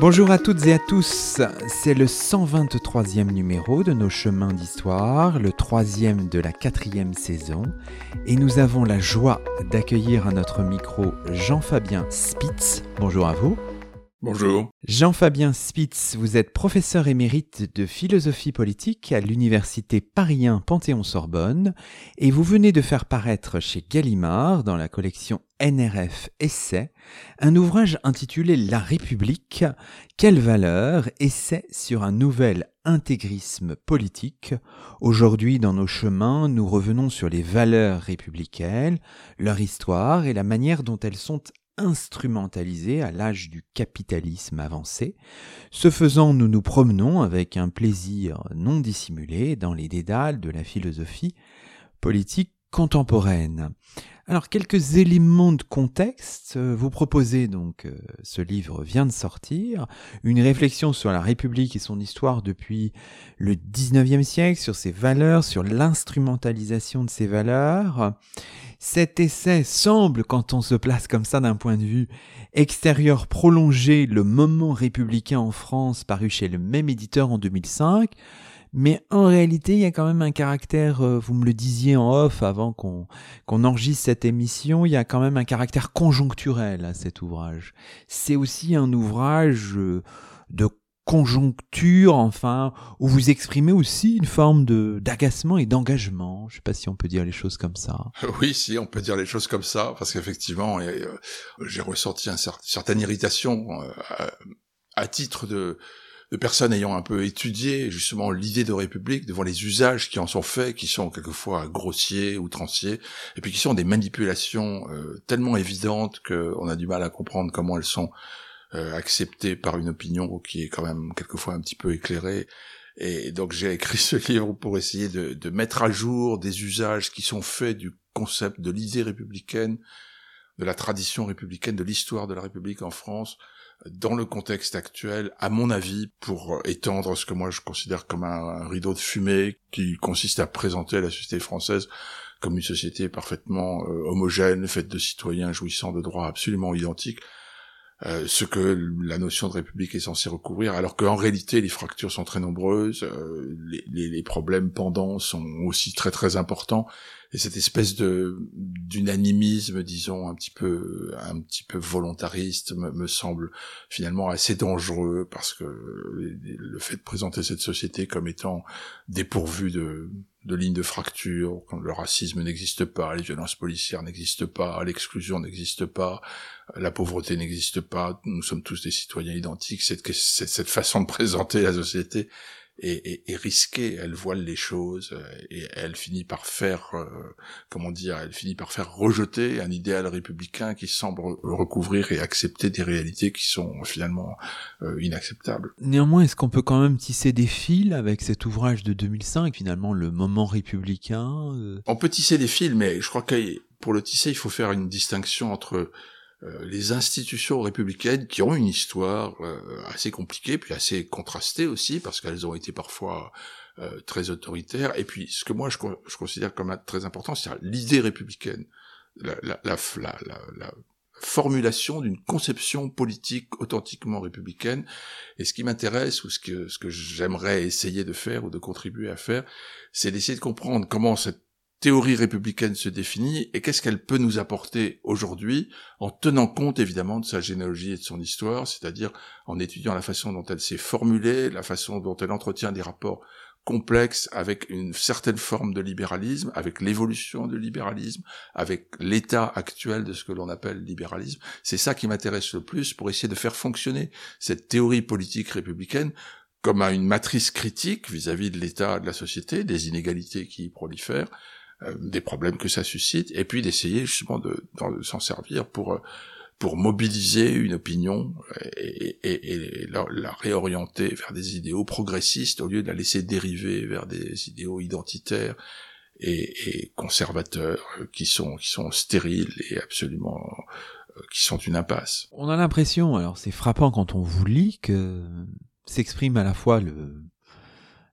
Bonjour à toutes et à tous, c'est le 123e numéro de nos chemins d'histoire, le troisième de la quatrième saison, et nous avons la joie d'accueillir à notre micro Jean-Fabien Spitz. Bonjour à vous. Bonjour. Jean-Fabien Spitz, vous êtes professeur émérite de philosophie politique à l'université Paris Panthéon-Sorbonne et vous venez de faire paraître chez Gallimard dans la collection NRF Essai un ouvrage intitulé La République, quelle valeur Essai sur un nouvel intégrisme politique. Aujourd'hui, dans nos chemins, nous revenons sur les valeurs républicaines, leur histoire et la manière dont elles sont instrumentalisé à l'âge du capitalisme avancé. Ce faisant, nous nous promenons avec un plaisir non dissimulé dans les dédales de la philosophie politique contemporaine. Alors quelques éléments de contexte. Vous proposez donc, euh, ce livre vient de sortir, une réflexion sur la République et son histoire depuis le 19e siècle, sur ses valeurs, sur l'instrumentalisation de ses valeurs. Cet essai semble, quand on se place comme ça d'un point de vue extérieur, prolonger le moment républicain en France paru chez le même éditeur en 2005. Mais en réalité, il y a quand même un caractère, euh, vous me le disiez en off avant qu'on qu'on enregistre cette émission, il y a quand même un caractère conjoncturel à cet ouvrage. C'est aussi un ouvrage euh, de conjoncture, enfin, où vous exprimez aussi une forme de d'agacement et d'engagement. Je sais pas si on peut dire les choses comme ça. Oui, si on peut dire les choses comme ça, parce qu'effectivement, euh, j'ai ressenti une certaine irritation à titre de de personnes ayant un peu étudié justement l'idée de république devant les usages qui en sont faits, qui sont quelquefois grossiers, outranciers, et puis qui sont des manipulations euh, tellement évidentes qu'on a du mal à comprendre comment elles sont euh, acceptées par une opinion qui est quand même quelquefois un petit peu éclairée. Et donc j'ai écrit ce livre pour essayer de, de mettre à jour des usages qui sont faits du concept de l'idée républicaine, de la tradition républicaine, de l'histoire de la République en France, dans le contexte actuel, à mon avis, pour étendre ce que moi je considère comme un, rideau de fumée qui consiste à présenter la société française comme une société parfaitement euh, homogène, faite de citoyens jouissant de droits absolument identiques, euh, ce que la notion de république est censée recouvrir, alors qu'en réalité les fractures sont très nombreuses, euh, les, les, les, problèmes pendants sont aussi très très importants, et cette espèce de d'unanimisme, disons un petit peu un petit peu volontariste, me, semble finalement assez dangereux parce que le fait de présenter cette société comme étant dépourvue de de lignes de fracture, quand le racisme n'existe pas, les violences policières n'existent pas, l'exclusion n'existe pas, la pauvreté n'existe pas, nous sommes tous des citoyens identiques, cette, cette façon de présenter la société est, risquée, elle voile les choses euh, et elle finit par faire, euh, comment dire, elle finit par faire rejeter un idéal républicain qui semble recouvrir et accepter des réalités qui sont finalement euh, inacceptables. Néanmoins, est-ce qu'on peut quand même tisser des fils avec cet ouvrage de 2005, finalement le moment républicain On peut tisser des fils, mais je crois que pour le tisser, il faut faire une distinction entre euh, les institutions républicaines qui ont une histoire euh, assez compliquée, puis assez contrastée aussi, parce qu'elles ont été parfois euh, très autoritaires. Et puis, ce que moi je, je considère comme très important, c'est l'idée républicaine, la, la, la, la formulation d'une conception politique authentiquement républicaine. Et ce qui m'intéresse, ou ce que, ce que j'aimerais essayer de faire, ou de contribuer à faire, c'est d'essayer de comprendre comment cette théorie républicaine se définit et qu'est-ce qu'elle peut nous apporter aujourd'hui en tenant compte évidemment de sa généalogie et de son histoire, c'est-à-dire en étudiant la façon dont elle s'est formulée, la façon dont elle entretient des rapports complexes avec une certaine forme de libéralisme, avec l'évolution du libéralisme, avec l'état actuel de ce que l'on appelle libéralisme. C'est ça qui m'intéresse le plus pour essayer de faire fonctionner cette théorie politique républicaine comme à une matrice critique vis-à-vis -vis de l'état de la société, des inégalités qui y prolifèrent, euh, des problèmes que ça suscite, et puis d'essayer justement de, s'en servir pour euh, pour mobiliser une opinion et, et, et la, réorienter vers des idéaux progressistes au lieu de la laisser dériver vers des idéaux identitaires et, et conservateurs, qui sont qui sont stériles et absolument qui sont une impasse. On a l'impression, alors c'est frappant quand on vous lit, que s'exprime à la fois le,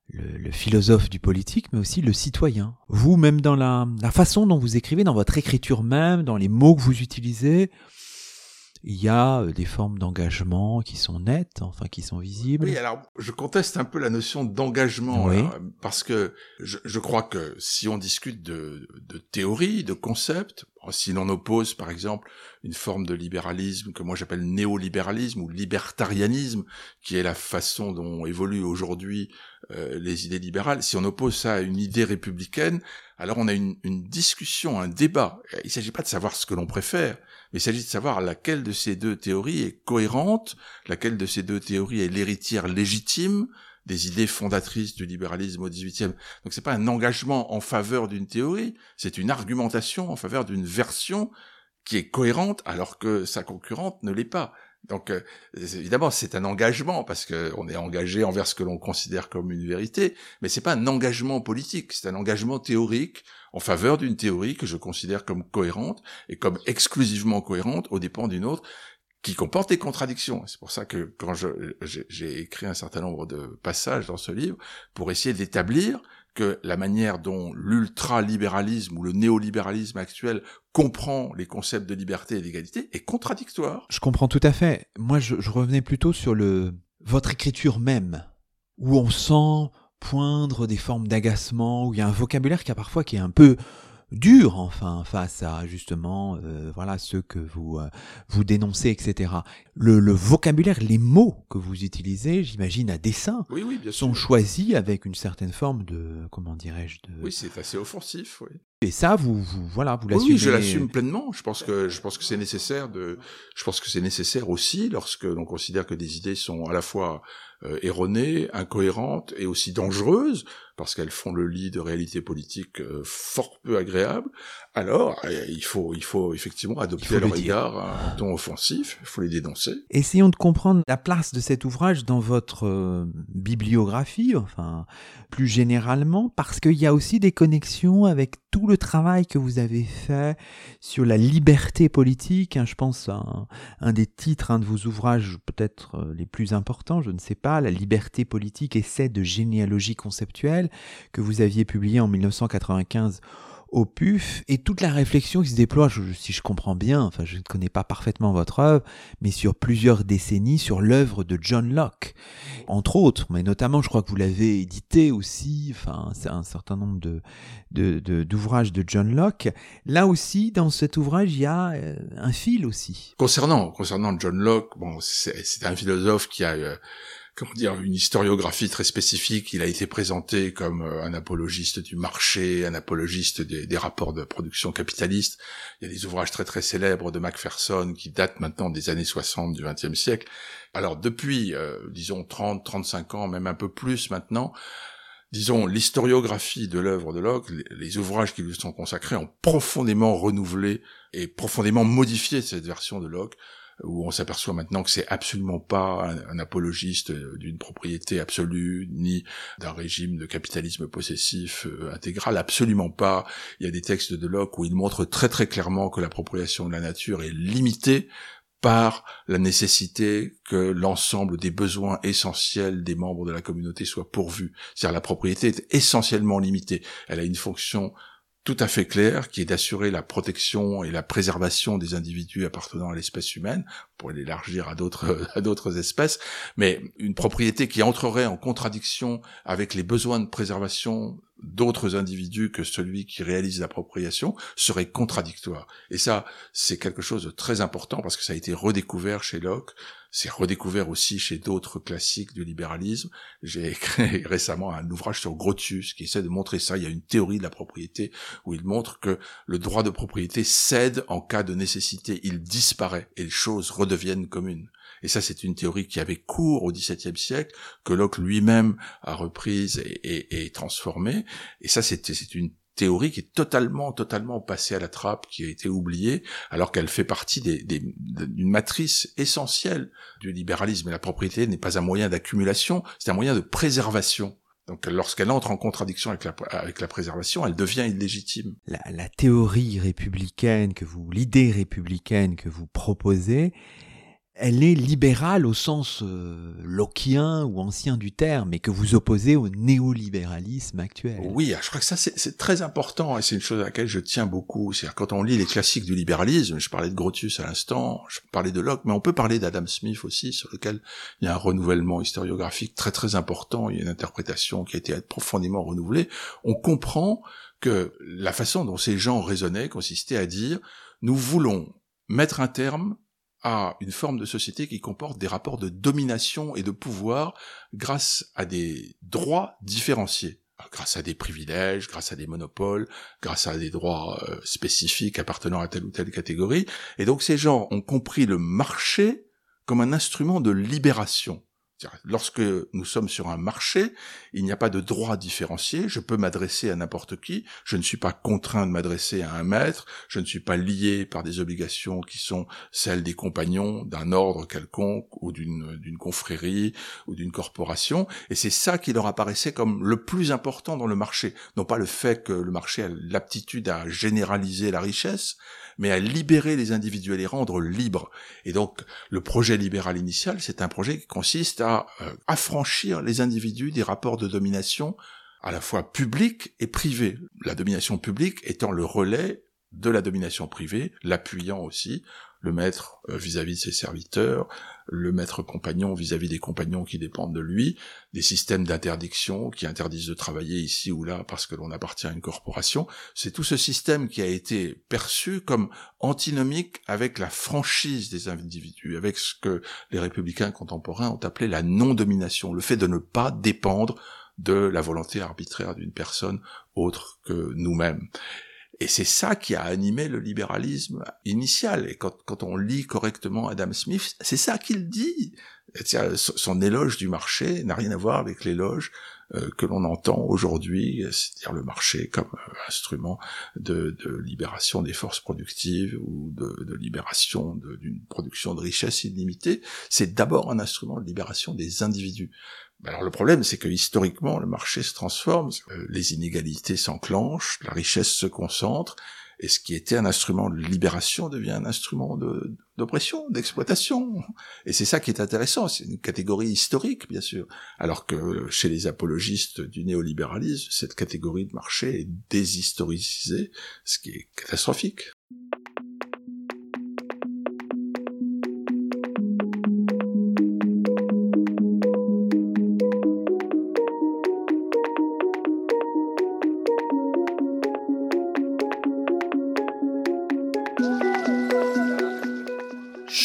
le, philosophe du politique, mais aussi le citoyen. Vous, même dans la, la façon dont vous écrivez, dans votre écriture même, dans les mots que vous utilisez, il y a euh, des formes d'engagement qui sont nettes, enfin qui sont visibles. Oui, alors je conteste un peu la notion d'engagement, parce que je, je, crois que si on discute de, de théorie, de concept, si l'on oppose par exemple une forme de libéralisme que moi j'appelle néolibéralisme ou libertarianisme, qui est la façon dont évoluent aujourd'hui euh, les idées libérales, si on oppose ça à une idée républicaine, alors on a une, une discussion, un débat. Il ne s'agit pas de savoir ce que l'on préfère, il s'agit de savoir laquelle de ces deux théories est cohérente, laquelle de ces deux théories est l'héritière légitime des idées fondatrices du libéralisme au XVIIIe. Donc c'est pas un engagement en faveur d'une théorie, c'est une argumentation en faveur d'une version qui est cohérente alors que sa concurrente ne l'est pas. Donc euh, évidemment c'est un engagement parce qu'on est engagé envers ce que l'on considère comme une vérité, mais c'est pas un engagement politique, c'est un engagement théorique en faveur d'une théorie que je considère comme cohérente et comme exclusivement cohérente aux dépens d'une autre qui comporte des contradictions. C'est pour ça que quand j'ai écrit un certain nombre de passages dans ce livre pour essayer d'établir que la manière dont l'ultralibéralisme ou le néolibéralisme actuel comprend les concepts de liberté et d'égalité est contradictoire. Je comprends tout à fait. Moi, je, revenais plutôt sur le votre écriture même, où on sent poindre des formes d'agacement, où il y a un vocabulaire qui a parfois qui est un peu dur enfin face à justement euh, voilà ceux que vous euh, vous dénoncez etc le, le, vocabulaire les mots que vous utilisez j'imagine à dessein oui, oui, bien sont choisis avec une certaine forme de comment dirais-je de oui c'est assez offensif oui et ça, vous, vous voilà, vous l'assumez. Oui, je l'assume pleinement. Je pense que je pense que c'est nécessaire de. Je pense que c'est nécessaire aussi lorsque l'on considère que des idées sont à la fois euh, erronées, incohérentes et aussi dangereuses parce qu'elles font le lit de réalités politiques euh, fort peu agréables. Alors, euh, il faut il faut effectivement adopter à leur égard un ton offensif. Il faut les dénoncer. Essayons de comprendre la place de cet ouvrage dans votre bibliographie, enfin plus généralement, parce qu'il y a aussi des connexions avec tout le travail que vous avez fait sur la liberté politique. Hein, je pense à un, des titres, un de vos ouvrages peut-être euh, les plus importants, je ne sais pas, La liberté politique, essai de généalogie conceptuelle, que vous aviez publié en 1995 au PUF et toute la réflexion qui se déploie, si je comprends bien, enfin je ne connais pas parfaitement votre œuvre, mais sur plusieurs décennies sur l'œuvre de John Locke, entre autres, mais notamment je crois que vous l'avez édité aussi, enfin c'est un certain nombre de d'ouvrages de, John Locke. Là aussi, dans cet ouvrage, il y a euh, un fil aussi. Concernant concernant John Locke, bon c'est un philosophe qui a euh, comment dire, une historiographie très spécifique. Il a été présenté comme euh, un apologiste du marché, un apologiste des, rapports de production capitaliste. Il y a des ouvrages très très célèbres de Macpherson qui datent maintenant des années 60 du XXe siècle. Alors depuis, euh, disons 30, 35 ans, même un peu plus maintenant, disons, l'historiographie de l'œuvre de Locke, les, ouvrages qui lui sont consacrés ont profondément renouvelé et profondément modifié cette version de Locke où on s'aperçoit maintenant que c'est absolument pas un, apologiste d'une propriété absolue, ni d'un régime de capitalisme possessif euh, intégral, absolument pas. Il y a des textes de Locke où il montre très très clairement que l'appropriation de la nature est limitée par la nécessité que l'ensemble des besoins essentiels des membres de la communauté soient pourvus. C'est-à-dire la propriété est essentiellement limitée. Elle a une fonction tout à fait clair, qui est d'assurer la protection et la préservation des individus appartenant à l'espèce humaine, pour l'élargir à d'autres espèces, mais une propriété qui entrerait en contradiction avec les besoins de préservation d'autres individus que celui qui réalise l'appropriation serait contradictoire. Et ça, c'est quelque chose de très important parce que ça a été redécouvert chez Locke, c'est redécouvert aussi chez d'autres classiques du libéralisme. J'ai écrit récemment un ouvrage sur Grotius qui essaie de montrer ça. Il y a une théorie de la propriété où il montre que le droit de propriété cède en cas de nécessité, il disparaît et les choses redeviennent communes. Et ça, c'est une théorie qui avait cours au XVIIe siècle, que Locke lui-même a reprise et, transformée. Et ça, c'est une théorie qui est totalement, totalement passée à la trappe, qui a été oubliée, alors qu'elle fait partie d'une matrice essentielle du libéralisme. Et la propriété n'est pas un moyen d'accumulation, c'est un moyen de préservation Donc lorsqu'elle entre en contradiction avec la, avec la préservation, elle devient illégitime. La, la théorie républicaine que vous, l'idée républicaine que vous proposez, elle est libérale au sens euh, locquien ou ancien du terme, et que vous opposez au néolibéralisme actuel. Oui, je crois que ça c'est très important, et c'est une chose à laquelle je tiens beaucoup. C'est-à-dire quand on lit les classiques du libéralisme, je parlais de Grotius à l'instant, je parlais de Locke, mais on peut parler d'Adam Smith aussi, sur lequel il y a un renouvellement historiographique très très important, il y a une interprétation qui a été profondément renouvelée. On comprend que la façon dont ces gens raisonnaient consistait à dire nous voulons mettre un terme à une forme de société qui comporte des rapports de domination et de pouvoir grâce à des droits différenciés grâce à des privilèges, grâce à des monopoles, grâce à des droits euh, spécifiques appartenant à telle ou telle catégorie. Et donc ces gens ont compris le marché comme un instrument de libération. Lorsque nous sommes sur un marché, il n'y a pas de droit différencié, je peux m'adresser à n'importe qui, je ne suis pas contraint de m'adresser à un maître, je ne suis pas lié par des obligations qui sont celles des compagnons d'un ordre quelconque ou d'une confrérie ou d'une corporation, et c'est ça qui leur apparaissait comme le plus important dans le marché, non pas le fait que le marché a l'aptitude à généraliser la richesse, mais à libérer les individus, à les rendre libres. Et donc, le projet libéral initial, c'est un projet qui consiste à euh, affranchir les individus des rapports de domination à la fois publics et privés. La domination publique étant le relais de la domination privée, l'appuyant aussi, le maître euh, vis-à-vis de ses serviteurs, le maître compagnon vis-à-vis des compagnons qui dépendent de lui, des systèmes d'interdiction qui interdisent de travailler ici ou là parce que l'on appartient à une corporation. C'est tout ce système qui a été perçu comme antinomique avec la franchise des individus, avec ce que les républicains contemporains ont appelé la non-domination, le fait de ne pas dépendre de la volonté arbitraire d'une personne autre que nous-mêmes. Et c'est ça qui a animé le libéralisme initial. Et quand, quand on lit correctement Adam Smith, c'est ça qu'il dit. Son éloge du marché n'a rien à voir avec l'éloge euh, que l'on entend aujourd'hui, c'est-à-dire le marché comme euh, instrument de, de, libération des forces productives ou de, de libération d'une production de richesse illimitée. C'est d'abord un instrument de libération des individus. Alors le problème, c'est que historiquement, le marché se transforme, euh, les inégalités s'enclenchent, la richesse se concentre, et ce qui était un instrument de libération devient un instrument d'oppression, d'exploitation. Et c'est ça qui est intéressant, c'est une catégorie historique, bien sûr. Alors que chez les apologistes du néolibéralisme, cette catégorie de marché est déshistorisée, ce qui est catastrophique.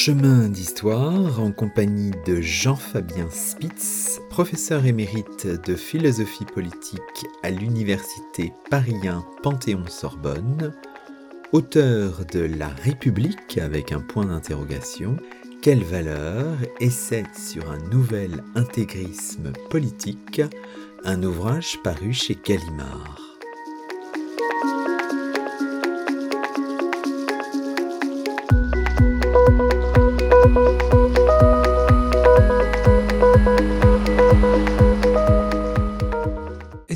Chemin d'histoire en compagnie de Jean-Fabien Spitz, professeur émérite de philosophie politique à l'université Paris Panthéon-Sorbonne, auteur de La République avec un point d'interrogation, quelle valeur Essai sur un nouvel intégrisme politique, un ouvrage paru chez Gallimard. Thank you.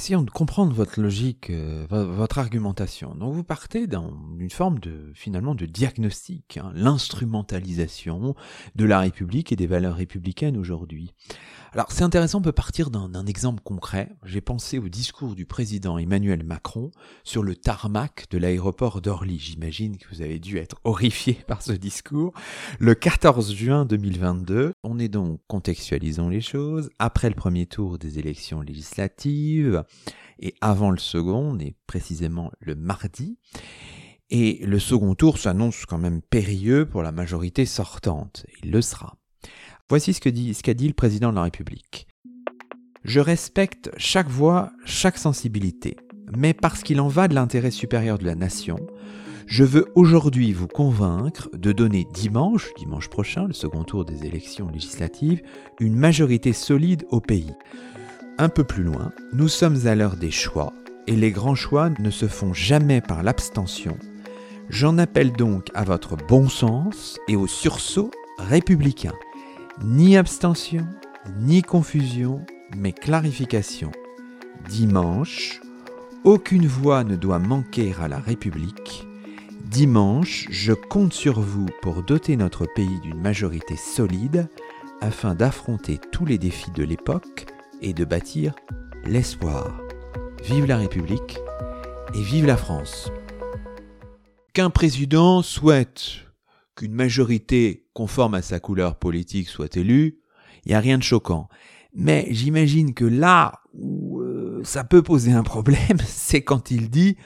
Essayons de comprendre votre logique, euh, votre argumentation. Donc vous partez d'une forme de finalement de diagnostic, hein, l'instrumentalisation de la République et des valeurs républicaines aujourd'hui. Alors c'est intéressant, on peut partir d'un exemple concret. J'ai pensé au discours du président Emmanuel Macron sur le tarmac de l'aéroport d'Orly. J'imagine que vous avez dû être horrifié par ce discours. Le 14 juin 2022, on est donc, contextualisons les choses, après le premier tour des élections législatives et avant le second, on est précisément le mardi. Et le second tour s'annonce quand même périlleux pour la majorité sortante. Il le sera. Voici ce qu'a dit, dit le président de la République. Je respecte chaque voix, chaque sensibilité, mais parce qu'il en va de l'intérêt supérieur de la nation, je veux aujourd'hui vous convaincre de donner dimanche, dimanche prochain, le second tour des élections législatives, une majorité solide au pays. Un peu plus loin, nous sommes à l'heure des choix, et les grands choix ne se font jamais par l'abstention. J'en appelle donc à votre bon sens et au sursaut républicain. Ni abstention, ni confusion, mais clarification. dimanche, aucune voix ne doit manquer à la République. Dimanche, je compte sur vous pour doter notre pays d'une majorité solide afin d'affronter tous les défis de l'époque et de bâtir l'espoir. Vive la République et vive la France. Qu'un président souhaite qu'une majorité conforme à sa couleur politique soit élue, il n'y a rien de choquant. Mais j'imagine que là où euh, ça peut poser un problème, c'est quand il dit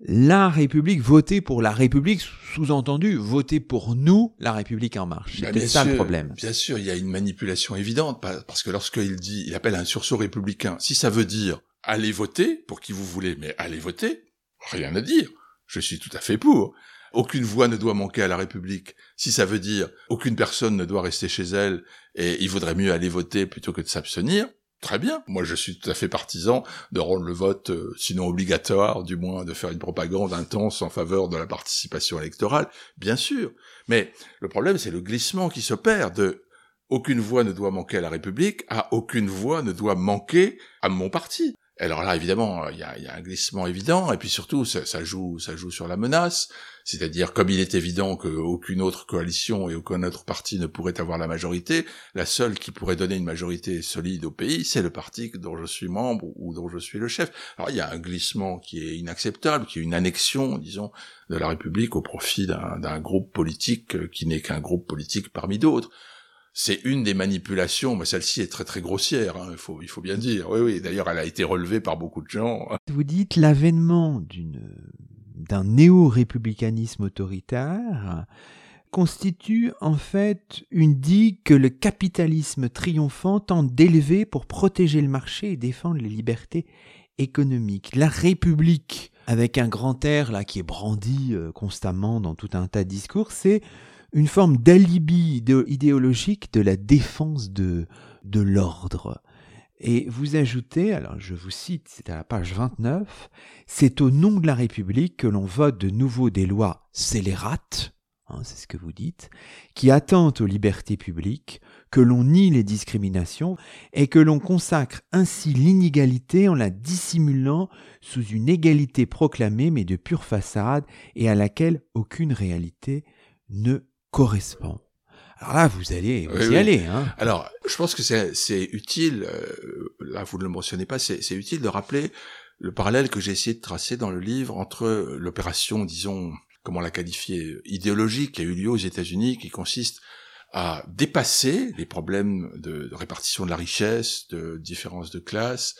la République, voter pour la République, sous-entendu, voter pour nous, la République en marche. Bah, C'est ça le problème. Bien sûr, il y a une manipulation évidente, parce que lorsqu'il dit, il appelle un sursaut républicain, si ça veut dire allez voter pour qui vous voulez, mais allez voter, rien à dire. Je suis tout à fait pour. Aucune voix ne doit manquer à la République. Si ça veut dire aucune personne ne doit rester chez elle et il vaudrait mieux aller voter plutôt que de s'abstenir, Très bien. Moi, je suis tout à fait partisan de rendre le vote, euh, sinon obligatoire, du moins de faire une propagande intense en faveur de la participation électorale, bien sûr. Mais le problème, c'est le glissement qui s'opère de aucune voix ne doit manquer à la République à aucune voix ne doit manquer à mon parti. Alors là, évidemment, il y a, un glissement évident, et puis surtout, ça, joue, ça joue sur la menace. C'est-à-dire, comme il est évident qu'aucune autre coalition et aucun autre parti ne pourrait avoir la majorité, la seule qui pourrait donner une majorité solide au pays, c'est le parti dont je suis membre ou dont je suis le chef. Alors il y a un glissement qui est inacceptable, qui est une annexion, disons, de la République au profit d'un groupe politique qui n'est qu'un groupe politique parmi d'autres c'est une des manipulations, mais celle-ci est très très grossière, hein, il, faut, bien dire. Oui, oui, d'ailleurs elle a été relevée par beaucoup de gens. Vous dites l'avènement d'un néo-républicanisme autoritaire constitue en fait une digue que le capitalisme triomphant tente d'élever pour protéger le marché et défendre les libertés économiques. La République, avec un grand air là qui est brandi euh, constamment dans tout un tas de discours, c'est une forme d'alibi idéologique de la défense de, de l'ordre. Et vous ajoutez, alors je vous cite, c'est à la page 29, c'est au nom de la République que l'on vote de nouveau des lois scélérates, hein, c'est ce que vous dites, qui attentent aux libertés publiques, que l'on nie les discriminations et que l'on consacre ainsi l'inégalité en la dissimulant sous une égalité proclamée mais de pure façade et à laquelle aucune réalité ne correspond. Alors là, vous allez vous y aller. Hein. Alors, je pense que c'est utile, euh, là vous ne le mentionnez pas, c'est utile de rappeler le parallèle que j'ai essayé de tracer dans le livre entre l'opération, disons, comment la qualifier, idéologique qui a eu lieu aux États-Unis, qui consiste à dépasser les problèmes de, de, répartition de la richesse, de différence de classe,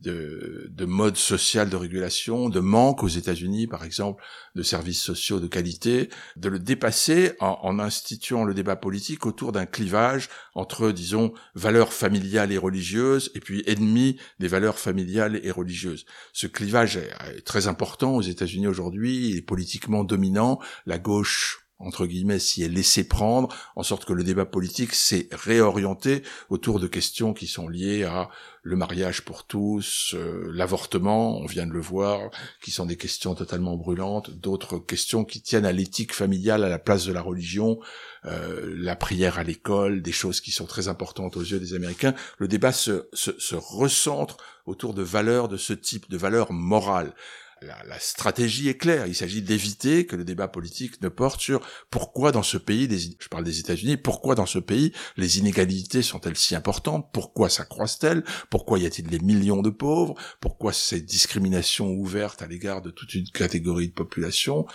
de, de mode social de régulation, de manque aux États-Unis, par exemple, de services sociaux de qualité, de le dépasser en, instituant le débat politique autour d'un clivage entre, disons, valeurs familiales et religieuses, et puis ennemis des valeurs familiales et religieuses. Ce clivage est, très important aux États-Unis aujourd'hui, il est politiquement dominant, la gauche entre guillemets, s'y est laissé prendre, en sorte que le débat politique s'est réorienté autour de questions qui sont liées à le mariage pour tous, euh, l'avortement, on vient de le voir, qui sont des questions totalement brûlantes, d'autres questions qui tiennent à l'éthique familiale à la place de la religion, euh, la prière à l'école, des choses qui sont très importantes aux yeux des Américains. Le débat se, se, se recentre autour de valeurs de ce type, de valeurs morales la, stratégie est claire. Il s'agit d'éviter que le débat politique ne porte sur pourquoi dans ce pays, je parle des États-Unis, pourquoi dans ce pays les inégalités sont-elles si importantes Pourquoi s'accroissent-elles Pourquoi y a-t-il des millions de pauvres Pourquoi ces discriminations ouvertes à l'égard de toute une catégorie de population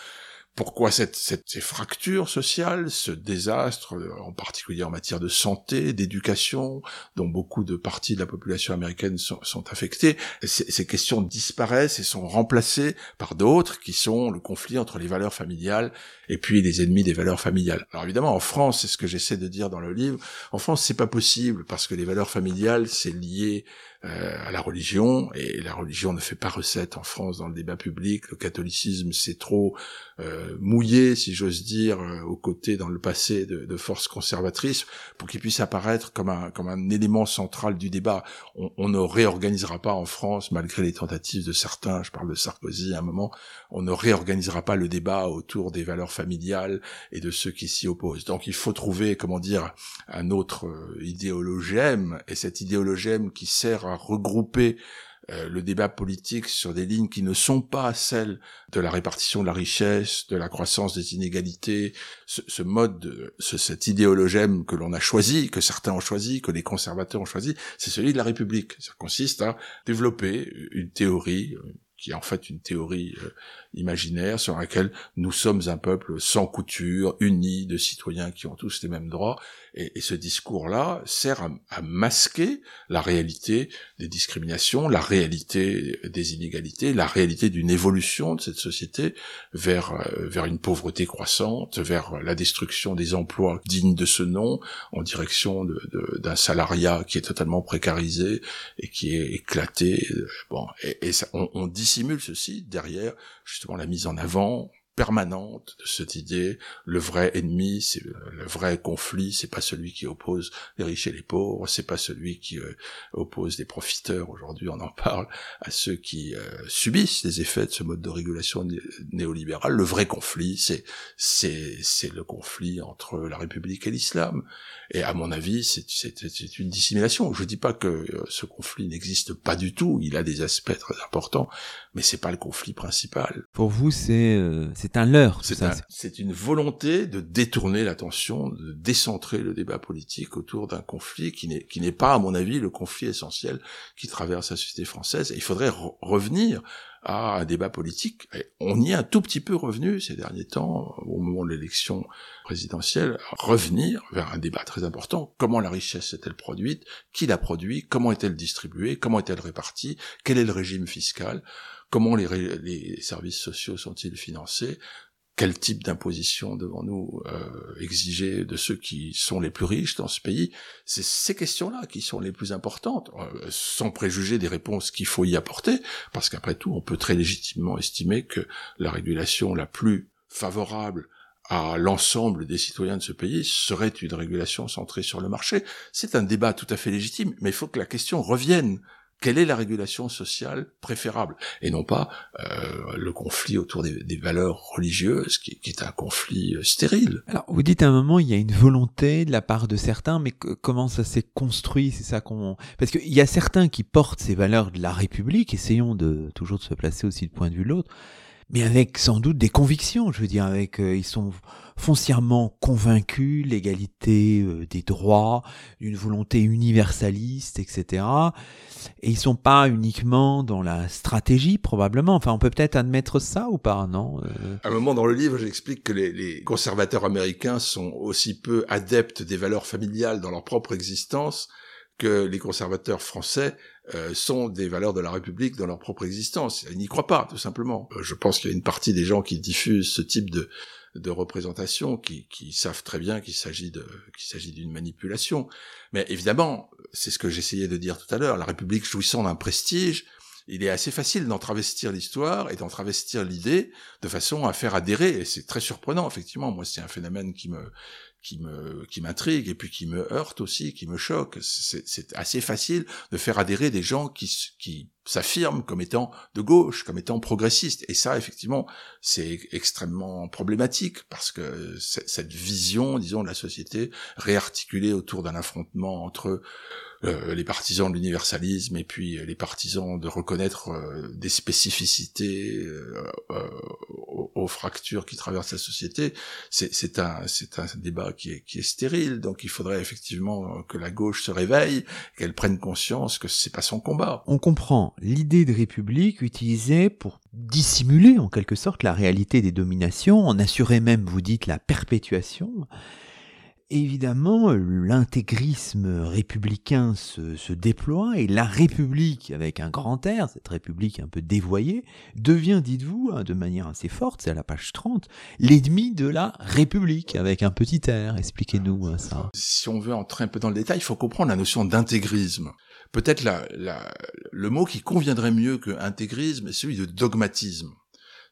pourquoi cette, cette, ces fractures sociales, ce désastre, euh, en particulier en matière de santé, d'éducation, dont beaucoup de parties de la population américaine sont, sont affectées, ces, ces, questions disparaissent et sont remplacées par d'autres qui sont le conflit entre les valeurs familiales et puis les ennemis des valeurs familiales. Alors évidemment, en France, c'est ce que j'essaie de dire dans le livre, en France, c'est pas possible parce que les valeurs familiales, c'est lié à la religion, et la religion ne fait pas recette en France dans le débat public. Le catholicisme, c'est trop euh, mouillé, si j'ose dire, euh, aux côtés dans le passé de, de forces conservatrices, pour qu'il puisse apparaître comme un, comme un élément central du débat. On, on, ne réorganisera pas en France, malgré les tentatives de certains, je parle de Sarkozy à un moment, on ne réorganisera pas le débat autour des valeurs familiales et de ceux qui s'y opposent. Donc il faut trouver, comment dire, un autre idéologème, et cet idéologème qui sert à regrouper euh, le débat politique sur des lignes qui ne sont pas celles de la répartition de la richesse, de la croissance des inégalités, ce, ce mode, de, ce, cet idéologème que l'on a choisi, que certains ont choisi, que les conservateurs ont choisi, c'est celui de la République. Ça consiste à développer une théorie, qui est en fait une théorie euh, imaginaire sur laquelle nous sommes un peuple sans couture, uni, de citoyens qui ont tous les mêmes droits, et, ce discours-là sert à, masquer la réalité des discriminations, la réalité des inégalités, la réalité d'une évolution de cette société vers euh, vers une pauvreté croissante, vers la destruction des emplois dignes de ce nom, en direction d'un salariat qui est totalement précarisé et qui est éclaté. Bon, on, on dissimule ceci derrière justement la mise en avant permanente de cette idée. Le vrai ennemi c'est le vrai conflit c'est pas celui qui oppose les riches et les pauvres c'est pas celui qui euh, oppose les profiteurs. Aujourd'hui on en parle à ceux qui euh, subissent les effets de ce mode de régulation néolibéral. Le vrai conflit c'est c'est c'est le conflit entre la République et l'islam. Et à mon avis c'est une dissimulation. Je dis pas que euh, ce conflit n'existe pas du tout. Il a des aspects très importants mais c'est pas le conflit principal. Pour vous c'est c'est un leurre. C'est une volonté de détourner l'attention, de décentrer le débat politique autour d'un conflit qui n'est qui n'est pas, à mon avis, le conflit essentiel qui traverse la société française. Et il faudrait revenir à un débat politique. Et on y est un tout petit peu revenu ces derniers temps, au moment de l'élection présidentielle, revenir vers un débat très important. Comment la richesse est-elle produite? Qui la produit? Comment est-elle distribuée? Comment est-elle répartie? Quel est le régime fiscal? Comment les, services sociaux sont-ils financés? Quel type d'imposition devons-nous euh, exiger de ceux qui sont les plus riches dans ce pays? C'est ces questions-là qui sont les plus importantes, euh, sans préjuger des réponses qu'il faut y apporter, parce qu'après tout, on peut très légitimement estimer que la régulation la plus favorable à l'ensemble des citoyens de ce pays serait une régulation centrée sur le marché. C'est un débat tout à fait légitime, mais il faut que la question revienne quelle est la régulation sociale préférable et non pas euh, le conflit autour des, valeurs religieuses qui, qui, est un conflit euh, stérile. Alors vous dites à un moment il y a une volonté de la part de certains, mais comment ça s'est construit? C'est ça qu'on parce qu'il y a certains qui portent ces valeurs de la République. Essayons de toujours de se placer aussi du point de vue de l'autre mais avec sans doute des convictions. Je veux dire, avec euh, ils sont foncièrement convaincus l'égalité euh, des droits, une volonté universaliste, etc. Et ils sont pas uniquement dans la stratégie, probablement. Enfin, on peut peut-être admettre ça ou pas, non euh... À un moment dans le livre, j'explique que les, les conservateurs américains sont aussi peu adeptes des valeurs familiales dans leur propre existence que les conservateurs français euh, sont des valeurs de la République dans leur propre existence. Ils n'y croient pas, tout simplement. Euh, je pense qu'il y a une partie des gens qui diffusent ce type de, de représentation qui, qui savent très bien qu'il s'agit qu'il s'agit d'une manipulation. Mais évidemment, c'est ce que j'essayais de dire tout à l'heure. La République jouissant d'un prestige, il est assez facile d'en travestir l'histoire et d'en travestir l'idée de façon à faire adhérer. Et c'est très surprenant, effectivement. Moi, c'est un phénomène qui me qui me qui m'intrigue et puis qui me heurte aussi, qui me choque. C'est assez facile de faire adhérer des gens qui qui s'affirment comme étant de gauche, comme étant progressistes. Et ça, effectivement, c'est extrêmement problématique parce que cette vision, disons, de la société réarticulée autour d'un affrontement entre euh, les partisans de l'universalisme et puis les partisans de reconnaître euh, des spécificités euh, aux, fractures qui traversent la société, c'est un, un débat qui est, qui est stérile. Donc il faudrait effectivement que la gauche se réveille, qu'elle prenne conscience que c'est pas son combat. On comprend l'idée de république utilisée pour dissimuler en quelque sorte la réalité des dominations, en assurer même, vous dites, la perpétuation. Évidemment, l'intégrisme républicain se, se, déploie et la République, avec un grand R, cette République un peu dévoyée, devient, dites-vous, hein, de manière assez forte, c'est à la page 30, l'ennemi de la République, avec un petit R. Expliquez-nous hein, ça. Si on veut entrer un peu dans le détail, il faut comprendre la notion d'intégrisme peut-être la, la, le mot qui conviendrait mieux que intégrisme est celui de dogmatisme.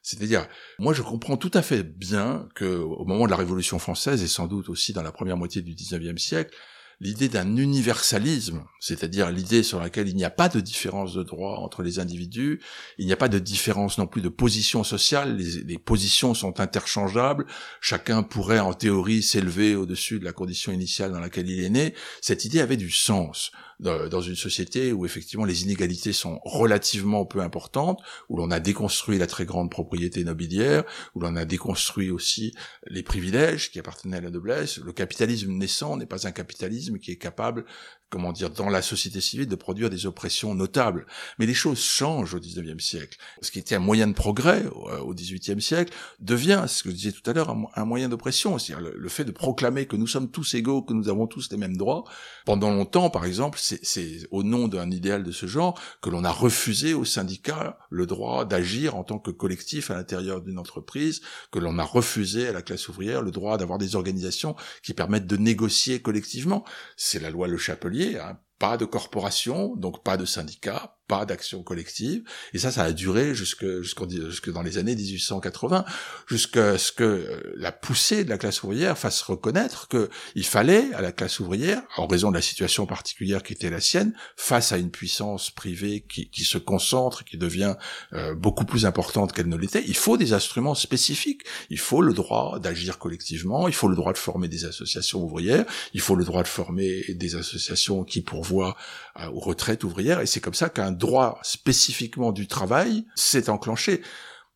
C'est-à-dire, moi je comprends tout à fait bien que au moment de la Révolution française et sans doute aussi dans la première moitié du XIXe siècle, l'idée d'un universalisme, c'est-à-dire l'idée sur laquelle il n'y a pas de différence de droit entre les individus, il n'y a pas de différence non plus de position sociale, les positions sont interchangeables, chacun pourrait en théorie s'élever au-dessus de la condition initiale dans laquelle il est né, cette idée avait du sens. Dans une société où effectivement les inégalités sont relativement peu importantes, où l'on a déconstruit la très grande propriété nobiliaire, où l'on a déconstruit aussi les privilèges qui appartenaient à la noblesse. Le capitalisme naissant n'est pas un capitalisme qui est capable comment dire, dans la société civile, de produire des oppressions notables. Mais les choses changent au XIXe siècle. Ce qui était un moyen de progrès au XVIIIe siècle devient, ce que je disais tout à l'heure, un, moyen d'oppression. C'est-à-dire le, fait de proclamer que nous sommes tous égaux, que nous avons tous les mêmes droits. Pendant longtemps, par exemple, c'est au nom d'un idéal de ce genre que l'on a refusé aux syndicats le droit d'agir en tant que collectif à l'intérieur d'une entreprise, que l'on a refusé à la classe ouvrière le droit d'avoir des organisations qui permettent de négocier collectivement. C'est la loi Le Chapelier Hein. pas de corporation, donc pas de syndicat, pas d'action collective. Et ça, ça a duré jusque, jusque, jusque dans les années 1880, jusqu'à ce que euh, la poussée de la classe ouvrière fasse reconnaître que il fallait à la classe ouvrière, en raison de la situation particulière qui était la sienne, face à une puissance privée qui, qui se concentre, qui devient euh, beaucoup plus importante qu'elle ne l'était, il faut des instruments spécifiques. Il faut le droit d'agir collectivement, il faut le droit de former des associations ouvrières, il faut le droit de former des associations qui pourvoient euh, aux retraites ouvrières, et c'est comme ça qu'un droit spécifiquement du travail s'est enclenché.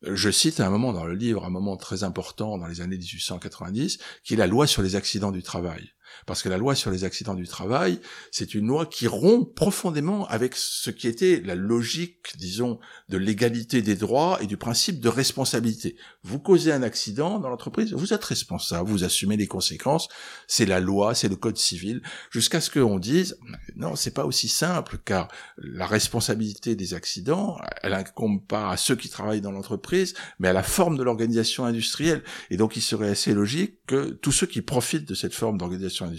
Je cite un moment dans le livre, un moment très important dans les années 1890, qui est la loi sur les accidents du travail. Parce que la loi sur les accidents du travail, c'est une loi qui rompt profondément avec ce qui était la logique, disons, de l'égalité des droits et du principe de responsabilité. Vous causez un accident dans l'entreprise, vous êtes responsable, vous assumez les conséquences, c'est la loi, c'est le code civil, jusqu'à ce qu'on dise, non, c'est pas aussi simple, car la responsabilité des accidents, elle incombe pas à ceux qui travaillent dans l'entreprise, mais à la forme de l'organisation industrielle. Et donc, il serait assez logique que tous ceux qui profitent de cette forme d'organisation industrielle,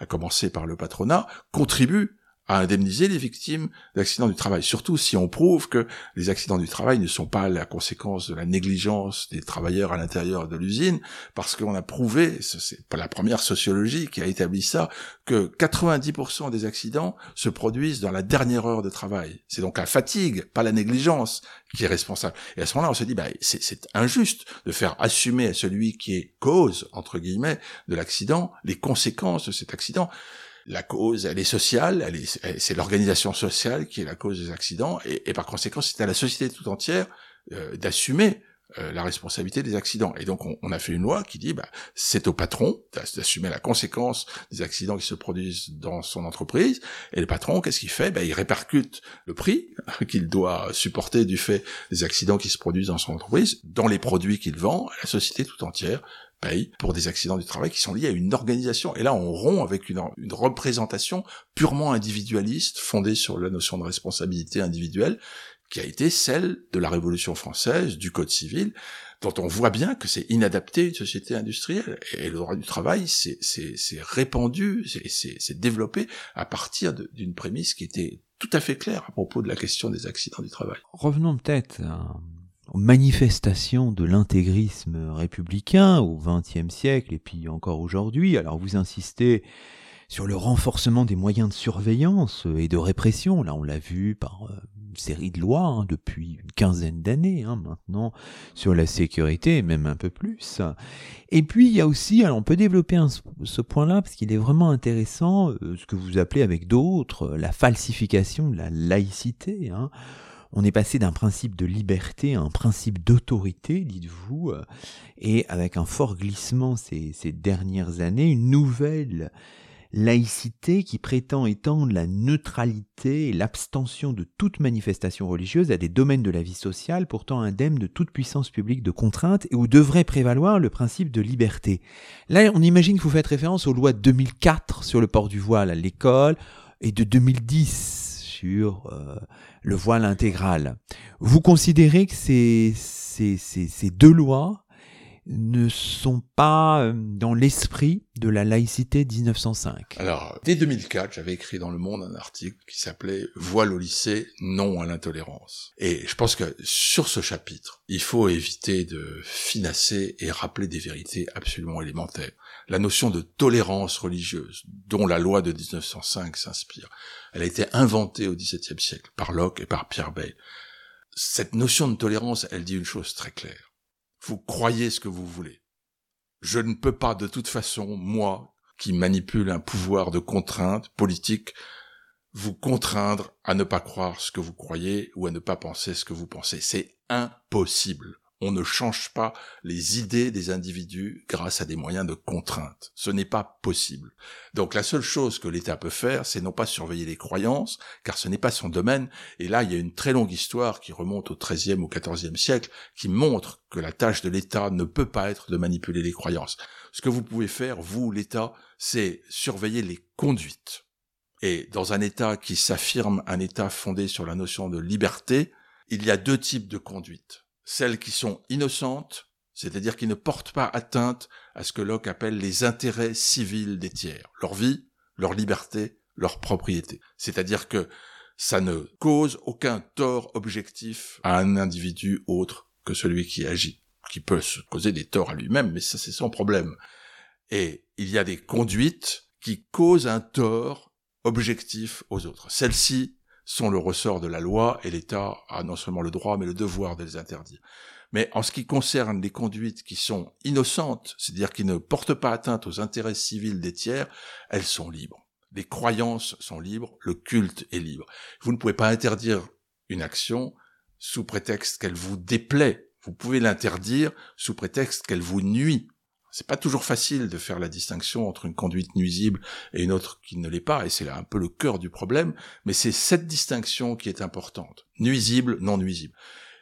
à commencer par le patronat, contribue à indemniser les victimes d'accidents du travail. Surtout si on prouve que les accidents du travail ne sont pas la conséquence de la négligence des travailleurs à l'intérieur de l'usine, parce qu'on a prouvé, c'est pas la première sociologie qui a établi ça, que 90% des accidents se produisent dans la dernière heure de travail. C'est donc la fatigue, pas la négligence, qui est responsable. Et à ce moment-là, on se dit, bah, c'est injuste de faire assumer à celui qui est cause, entre guillemets, de l'accident, les conséquences de cet accident la cause, elle est sociale, elle est, c'est l'organisation sociale qui est la cause des accidents, et, par conséquent, c'est à la société tout entière euh, d'assumer euh, la responsabilité des accidents. Et donc, on, a fait une loi qui dit, bah, c'est au patron d'assumer la conséquence des accidents qui se produisent dans son entreprise. Et le patron, qu'est-ce qu'il fait? Bah, Il répercute le prix qu'il doit supporter du fait des accidents qui se produisent dans son entreprise, dans les produits qu'il vend à la société tout entière, paye pour des accidents du travail qui sont liés à une organisation. Et là, on rompt avec une, une représentation purement individualiste, fondée sur la notion de responsabilité individuelle, qui a été celle de la Révolution française, du Code civil, dont on voit bien que c'est inadapté à une société industrielle. Et le droit du travail, c'est répandu, c'est développé à partir d'une prémisse qui était tout à fait claire à propos de la question des accidents du travail. Revenons peut-être aux manifestations de l'intégrisme républicain au XXe siècle et puis encore aujourd'hui. Alors vous insistez sur le renforcement des moyens de surveillance et de répression. Là, on l'a vu par euh, une série de lois hein, depuis une quinzaine d'années hein, maintenant sur la sécurité, même un peu plus. Et puis il y a aussi, alors on peut développer ce point-là parce qu'il est vraiment intéressant, euh, ce que vous appelez avec d'autres la falsification de la laïcité. Hein on est passé d'un principe de liberté à un principe d'autorité, dites-vous, euh, et avec un fort glissement ces, dernières années, une nouvelle laïcité qui prétend étendre la neutralité et l'abstention de toute manifestation religieuse à des domaines de la vie sociale pourtant indemnes de toute puissance publique de contrainte et où devrait prévaloir le principe de liberté. Là, on imagine que vous faites référence aux lois de 2004 sur le port du voile à l'école et de 2010 sur euh, le voile intégral. Vous considérez que ces, deux lois ne sont pas euh, dans l'esprit de la laïcité 1905 Alors, dès 2004, j'avais écrit dans Le Monde un article qui s'appelait Voile au lycée, non à l'intolérance. Et je pense que sur ce chapitre, il faut éviter de finasser et rappeler des vérités absolument élémentaires. La notion de tolérance religieuse, dont la loi de 1905 s'inspire, elle a été inventée au XVIIe siècle par Locke et par Pierre Bayle. Cette notion de tolérance, elle dit une chose très claire. Vous croyez ce que vous voulez. Je ne peux pas de toute façon, moi, qui manipule un pouvoir de contrainte politique, vous contraindre à ne pas croire ce que vous croyez ou à ne pas penser ce que vous pensez. C'est impossible. On ne change pas les idées des individus grâce à des moyens de contrainte. Ce n'est pas possible. Donc la seule chose que l'État peut faire, c'est non pas surveiller les croyances, car ce n'est pas son domaine. Et là, il y a une très longue histoire qui remonte au XIIIe ou XIVe siècle, qui montre que la tâche de l'État ne peut pas être de manipuler les croyances. Ce que vous pouvez faire, vous, l'État, c'est surveiller les conduites. Et dans un État qui s'affirme un État fondé sur la notion de liberté, il y a deux types de conduites. Celles qui sont innocentes, c'est-à-dire qui ne portent pas atteinte à ce que Locke appelle les intérêts civils des tiers, leur vie, leur liberté, leur propriété. C'est-à-dire que ça ne cause aucun tort objectif à un individu autre que celui qui agit, qui peut se causer des torts à lui-même, mais ça c'est son problème. Et il y a des conduites qui causent un tort objectif aux autres. Celles-ci sont le ressort de la loi et l'État a non seulement le droit mais le devoir de les interdire. Mais en ce qui concerne les conduites qui sont innocentes, c'est-à-dire qui ne portent pas atteinte aux intérêts civils des tiers, elles sont libres. Les croyances sont libres, le culte est libre. Vous ne pouvez pas interdire une action sous prétexte qu'elle vous déplaît. Vous pouvez l'interdire sous prétexte qu'elle vous nuit. C'est pas toujours facile de faire la distinction entre une conduite nuisible et une autre qui ne l'est pas, et c'est là un peu le cœur du problème, mais c'est cette distinction qui est importante. Nuisible, non nuisible.